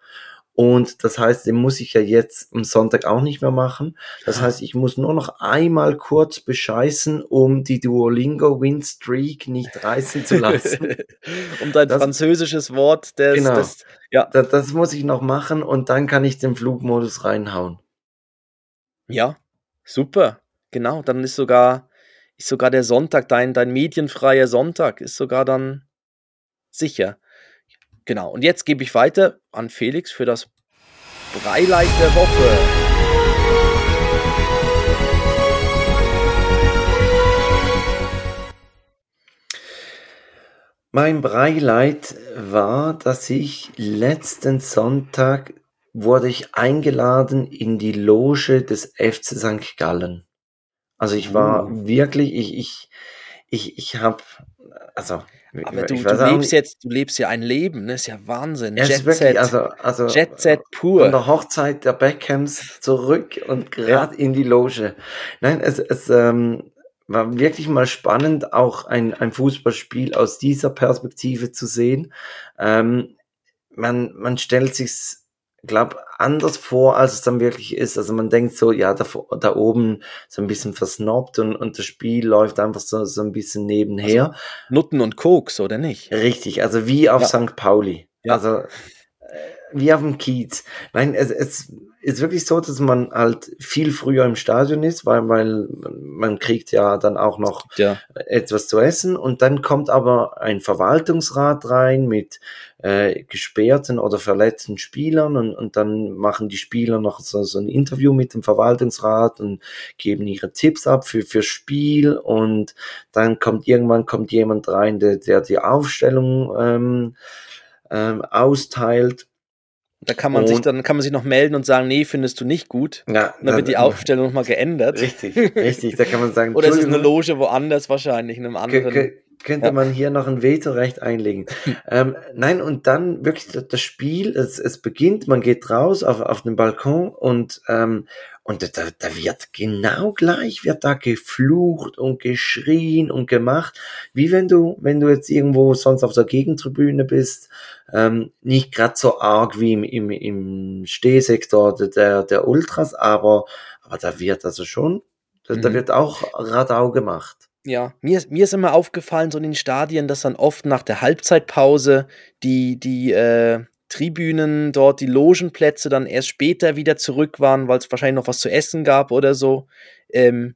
und das heißt, den muss ich ja jetzt am Sonntag auch nicht mehr machen. Das heißt, ich muss nur noch einmal kurz bescheißen, um die Duolingo-Win-Streak nicht reißen zu lassen. <laughs> um dein Das- französisches Wort des, Genau. des ja, das, das muss ich noch machen und dann kann ich den Flugmodus reinhauen. Ja, super. Genau, dann ist sogar, ist sogar der Sonntag, dein, dein medienfreier Sonntag, ist sogar dann sicher. Genau, und jetzt gebe ich weiter an Felix für das Breileid der Woche. Mein Breileid war, dass ich letzten Sonntag wurde ich eingeladen in die Loge des FC St. Gallen. Also ich war Uh. wirklich, ich, ich, ich, ich habe, also Aber du, du lebst jetzt, du lebst ja ein Leben, ne? Ist ja Wahnsinn. Ja, Jet Set, also, also Jet Set von pur. der Hochzeit der Beckhams zurück und gerade in die Loge. Nein, es, es ähm, war wirklich mal spannend, auch ein, ein Fußballspiel aus dieser Perspektive zu sehen. Ähm, man, man stellt sich glaube anders vor, als es dann wirklich ist. Also man denkt so, ja, da, da oben so ein bisschen versnobbt und, und das Spiel läuft einfach so, so ein bisschen nebenher. Nutten und Koks, oder nicht? Richtig, also wie auf Ja. St. Pauli. Ja. Also wie auf dem Kiez. Nein, es, es ist wirklich so, dass man halt viel früher im Stadion ist, weil, weil man kriegt ja dann auch noch Ja. etwas zu essen und dann kommt aber ein Verwaltungsrat rein mit äh, gesperrten oder verletzten Spielern und, und dann machen die Spieler noch so, so ein Interview mit dem Verwaltungsrat und geben ihre Tipps ab für für Spiel und dann kommt irgendwann kommt jemand rein, der, der die Aufstellung ähm, ähm, austeilt. Da kann man sich Und- dann kann man sich noch melden und sagen, nee, findest du nicht gut. Ja, Und dann wird die Aufstellung nochmal geändert. Richtig, richtig. Da kann man sagen, <laughs> Oder ist es eine Entschuldigung, Loge woanders wahrscheinlich, in einem anderen. Kö- könnte Ja. man hier noch ein Vetorecht einlegen. ähm, nein, und dann wirklich das- Spiel, es, es beginnt, man geht raus auf, auf den Balkon und, ähm, und da, da wird genau gleich, wird da geflucht und geschrien und gemacht, wie wenn du, wenn du jetzt irgendwo sonst auf der Gegentribüne bist, ähm, nicht gerade so arg wie im, im, im Stehsektor der, der Ultras, aber, aber da wird also schon, da, da Mhm. wird auch Radau gemacht. Ja, mir, ist- mir ist immer aufgefallen, so in den Stadien, dass dann oft nach der Halbzeitpause die, die äh, Tribünen dort, die Logenplätze dann erst später wieder zurück waren, weil es wahrscheinlich noch was zu essen gab oder so. Ähm,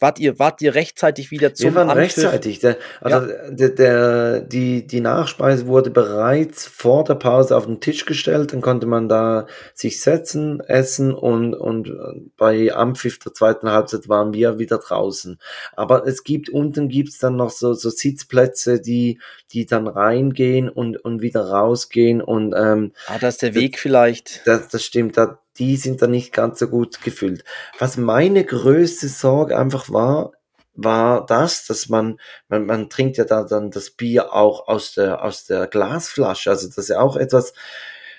wart, ihr, wart ihr rechtzeitig wieder zum Wir waren Anpfiff? rechtzeitig. Der, also der, der, die, die Nachspeise wurde bereits vor der Pause auf den Tisch gestellt. Dann konnte man da sich setzen, essen und, und bei Ampfiff der zweiten Halbzeit waren wir wieder draußen. Aber es gibt unten gibt's dann noch so, so Sitzplätze, die, die dann reingehen und, und wieder rausgehen. Und ähm, Ah, da ist der Weg vielleicht. das, das stimmt, da, die sind dann nicht ganz so gut gefüllt. Was meine größte Sorge einfach war, war das, dass man, man, man trinkt ja da dann das Bier auch aus der, aus der Glasflasche. Also das ist ja auch etwas,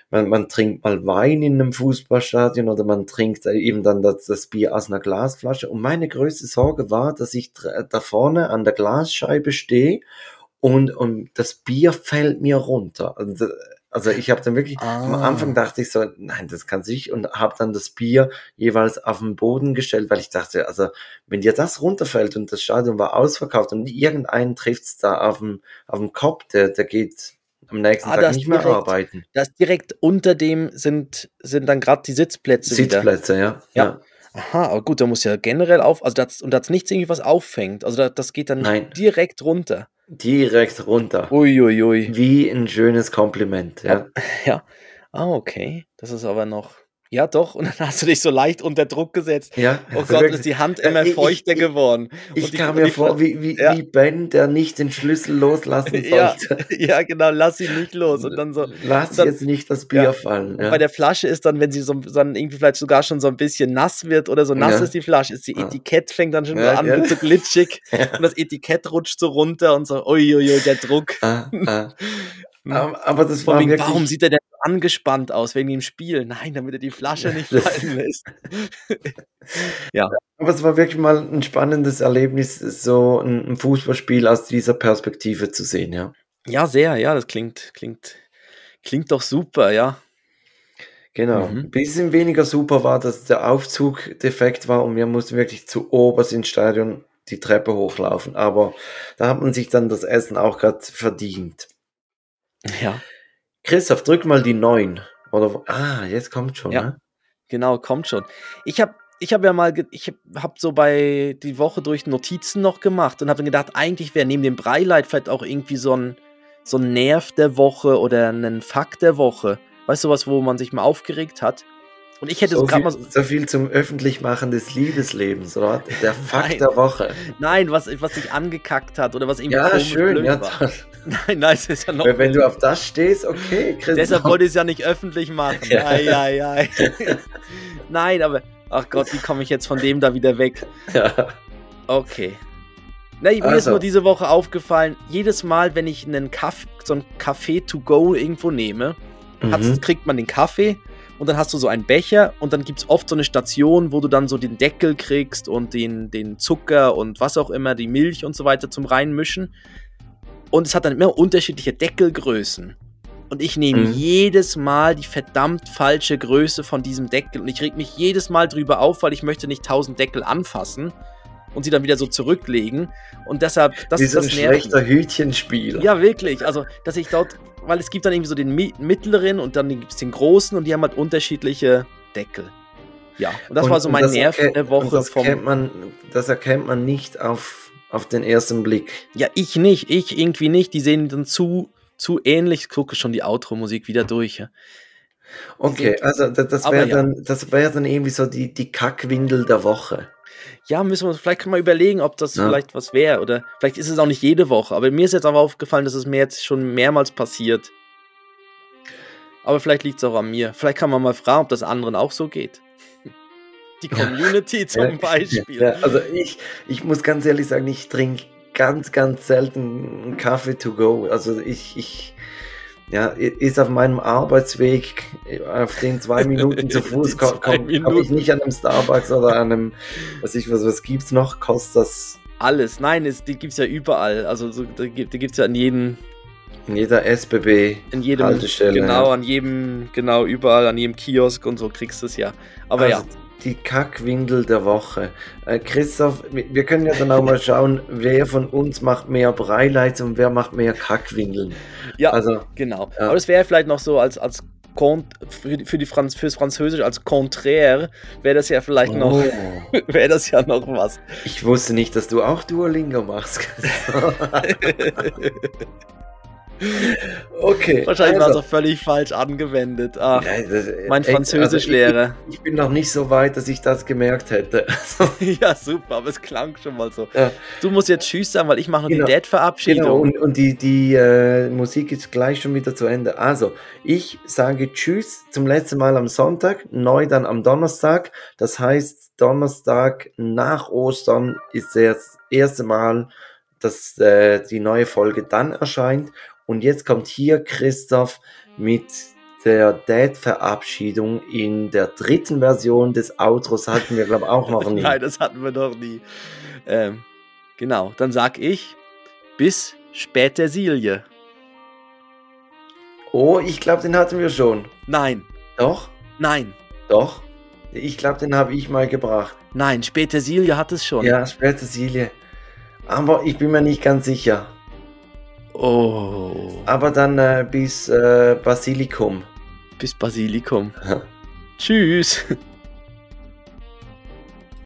man, man trinkt mal Wein in einem Fußballstadion oder man trinkt eben dann das, das Bier aus einer Glasflasche. Und meine größte Sorge war, dass ich dr- da vorne an der Glasscheibe stehe und, und das Bier fällt mir runter. Also, also ich habe dann wirklich, am Ah. Anfang dachte ich so, nein, das kann sich und habe dann das Bier jeweils auf den Boden gestellt, weil ich dachte, also wenn dir das runterfällt und das Stadion war ausverkauft und irgendeinen trifft's da auf dem, auf dem Kopf, der, der geht am nächsten Ah, Tag das nicht mehr direkt arbeiten. Da ist direkt unter dem sind, sind dann gerade die Sitzplätze wieder. Sitzplätze, ja. Ja. Aha, aber gut, da muss ja generell auf, also das, und das nichts irgendwie was auffängt. Also das, das geht dann Nein. direkt runter. Direkt runter. Uiuiui. Wie ein schönes Kompliment, ja. Ja. <laughs> Ah, okay. Das ist aber noch. Ja, doch. Und dann hast du dich so leicht unter Druck gesetzt. Ja, Oh Gott, wirklich. ist die Hand Ja, immer ich- feuchter ich- geworden. Ich die- kam mir vor wie, wie, Ja. wie Ben, der nicht den Schlüssel loslassen <laughs> Ja, sollte. <laughs> ja, genau, lass ihn nicht los. Und dann so. Lass dann- jetzt nicht das Bier Ja. fallen. Ja. Bei der Flasche ist dann, wenn sie so dann irgendwie vielleicht sogar schon so ein bisschen nass wird oder so nass Ja. ist die Flasche, ist die Ah. Etikett fängt dann schon Ja, an, ja. wird so glitschig <laughs> und das Etikett rutscht so runter und so, uiuiui, der Druck. ah, ah. Aber, das war wirklich. warum sieht er denn angespannt aus wegen dem Spiel? Nein, damit er die Flasche nicht fallen lässt. <laughs> Aber es war wirklich mal ein spannendes Erlebnis, so ein ein Fußballspiel aus dieser Perspektive zu sehen, ja. Ja, sehr, ja, das klingt, klingt, klingt doch super, ja. Genau. Mhm. Ein bisschen weniger super war, dass der Aufzug defekt war und wir mussten wirklich zu oberst ins Stadion die Treppe hochlaufen. Aber da hat man sich dann das Essen auch gerade verdient. Ja, Christoph, drück mal die 9. Oder, ah, jetzt kommt schon, Ja. ne? genau, kommt schon. Ich habe ich hab ja mal, ich habe hab so bei die Woche durch Notizen noch gemacht und habe dann gedacht, eigentlich wäre neben dem Breileit vielleicht auch irgendwie so ein, so ein Nerv der Woche oder ein Fakt der Woche. Weißt du was, wo man sich mal aufgeregt hat? Und ich hätte so, So gerade viel, mal so, so viel zum Öffentlichmachen des Liebeslebens, oder? Der <laughs> Fakt der Woche. nein, was, was sich angekackt hat oder was irgendwie Ja, komisch schön, blöd ja, war. <laughs> Nein, nein, es ist ja noch Wenn, wenn du auf das stehst, okay, Christoph. Deshalb wollte ich es ja nicht öffentlich machen. <laughs> Ja. Ei, ei, ei. Nein, aber, ach Gott, wie komme ich jetzt von dem da wieder weg? ja. Okay. Na, mir ist Also. nur diese Woche aufgefallen, jedes Mal, wenn ich einen Kaff, so einen Kaffee to go irgendwo nehme, Mhm. kriegt man den Kaffee und dann hast du so einen Becher und dann gibt es oft so eine Station, wo du dann so den Deckel kriegst und den, den Zucker und was auch immer, die Milch und so weiter zum Reinmischen. Und es hat dann immer unterschiedliche Deckelgrößen. Und ich nehme Mhm. jedes Mal die verdammt falsche Größe von diesem Deckel. Und ich reg mich jedes Mal drüber auf, weil ich möchte nicht tausend Deckel anfassen. Und sie dann wieder so zurücklegen. Und deshalb, das, Wie so ein das schlechter Hütchenspieler. Ja, wirklich. Also, dass ich dort, weil es gibt dann irgendwie so den mi- mittleren und dann gibt es den großen und die haben halt unterschiedliche Deckel. Ja, und das war so mein Nerv erkennt- der Woche und das vom. Kennt man, das erkennt man nicht auf, auf den ersten Blick. Ja, ich nicht, ich irgendwie nicht. Die sehen dann zu, zu ähnlich. Ich gucke schon die Outro-Musik wieder durch. Ja. Okay, also das, wäre ja. dann, das wäre dann irgendwie so die, die Kackwindel der Woche. Ja, müssen wir, vielleicht kann man überlegen, ob das Ja. vielleicht was wäre. Oder vielleicht ist es auch nicht jede Woche. Aber mir ist jetzt aber aufgefallen, dass es mir jetzt schon mehrmals passiert. Aber vielleicht liegt es auch an mir. Vielleicht kann man mal fragen, ob das anderen auch so geht. <laughs> Die Community <laughs> zum. Beispiel. Ja, also ich, ich muss ganz ehrlich sagen, ich trinke ganz, ganz selten einen Kaffee to go. Also ich, ich ja, ist auf meinem Arbeitsweg, auf den zwei <laughs> Minuten zu Fuß Die komme, komm, komm ich nicht an einem Starbucks oder an einem, was ich was, was gibt's noch? Kostet das Alles. Nein, es, die gibt es ja überall. Also so, die gibt es ja an jedem, in jeder SBB in jedem, Haltestelle. genau, ja. an jedem, genau, überall, an jedem Kiosk und so kriegst du es ja. Aber ja, Also, Die Kackwindel der Woche. Äh, Christoph, wir können ja dann auch mal schauen, <laughs> wer von uns macht mehr Breileits und wer macht mehr Kackwindeln. ja, Also, genau. ja. Aber das wäre vielleicht noch so als, als für, die- für die Franz fürs Französisch als Contraire wäre das ja vielleicht noch oh, <laughs> wäre das ja noch was. ich wusste nicht, dass du auch Duolingo machst. <laughs> okay. Wahrscheinlich war es also, auch völlig falsch angewendet. Ach, ja, das- mein echt, Französischlehrer. Also ich, ich bin noch nicht so weit, dass ich das gemerkt hätte. <laughs> Also, <laughs> ja, super, aber es klang schon mal so. Ja. Du musst jetzt Tschüss sagen, weil ich mache noch Genau. die Dad-Verabschiedung. Genau, und, und die, die äh, Musik ist gleich schon wieder zu Ende. Also, ich sage Tschüss zum letzten Mal am Sonntag, neu dann am Donnerstag. Das heißt, Donnerstag nach Ostern ist das erste Mal, dass äh, die neue Folge dann erscheint. Und jetzt kommt hier Christoph mit der Dad-Verabschiedung in der dritten Version des Outros. Hatten wir, glaube ich, auch noch nie. <laughs> Nein, das hatten wir noch nie. Ähm, genau, dann sag ich bis später Silje. Oh, ich glaube, den hatten wir schon. Nein, Doch? nein, Doch. Ich glaube, den habe ich mal gebracht. nein, später Silje hat es schon. Ja, Spätesilie. Aber ich bin mir nicht ganz sicher. Oh, Aber dann äh, bis äh, Basilikum. bis Basilikum. Tschüss. <laughs>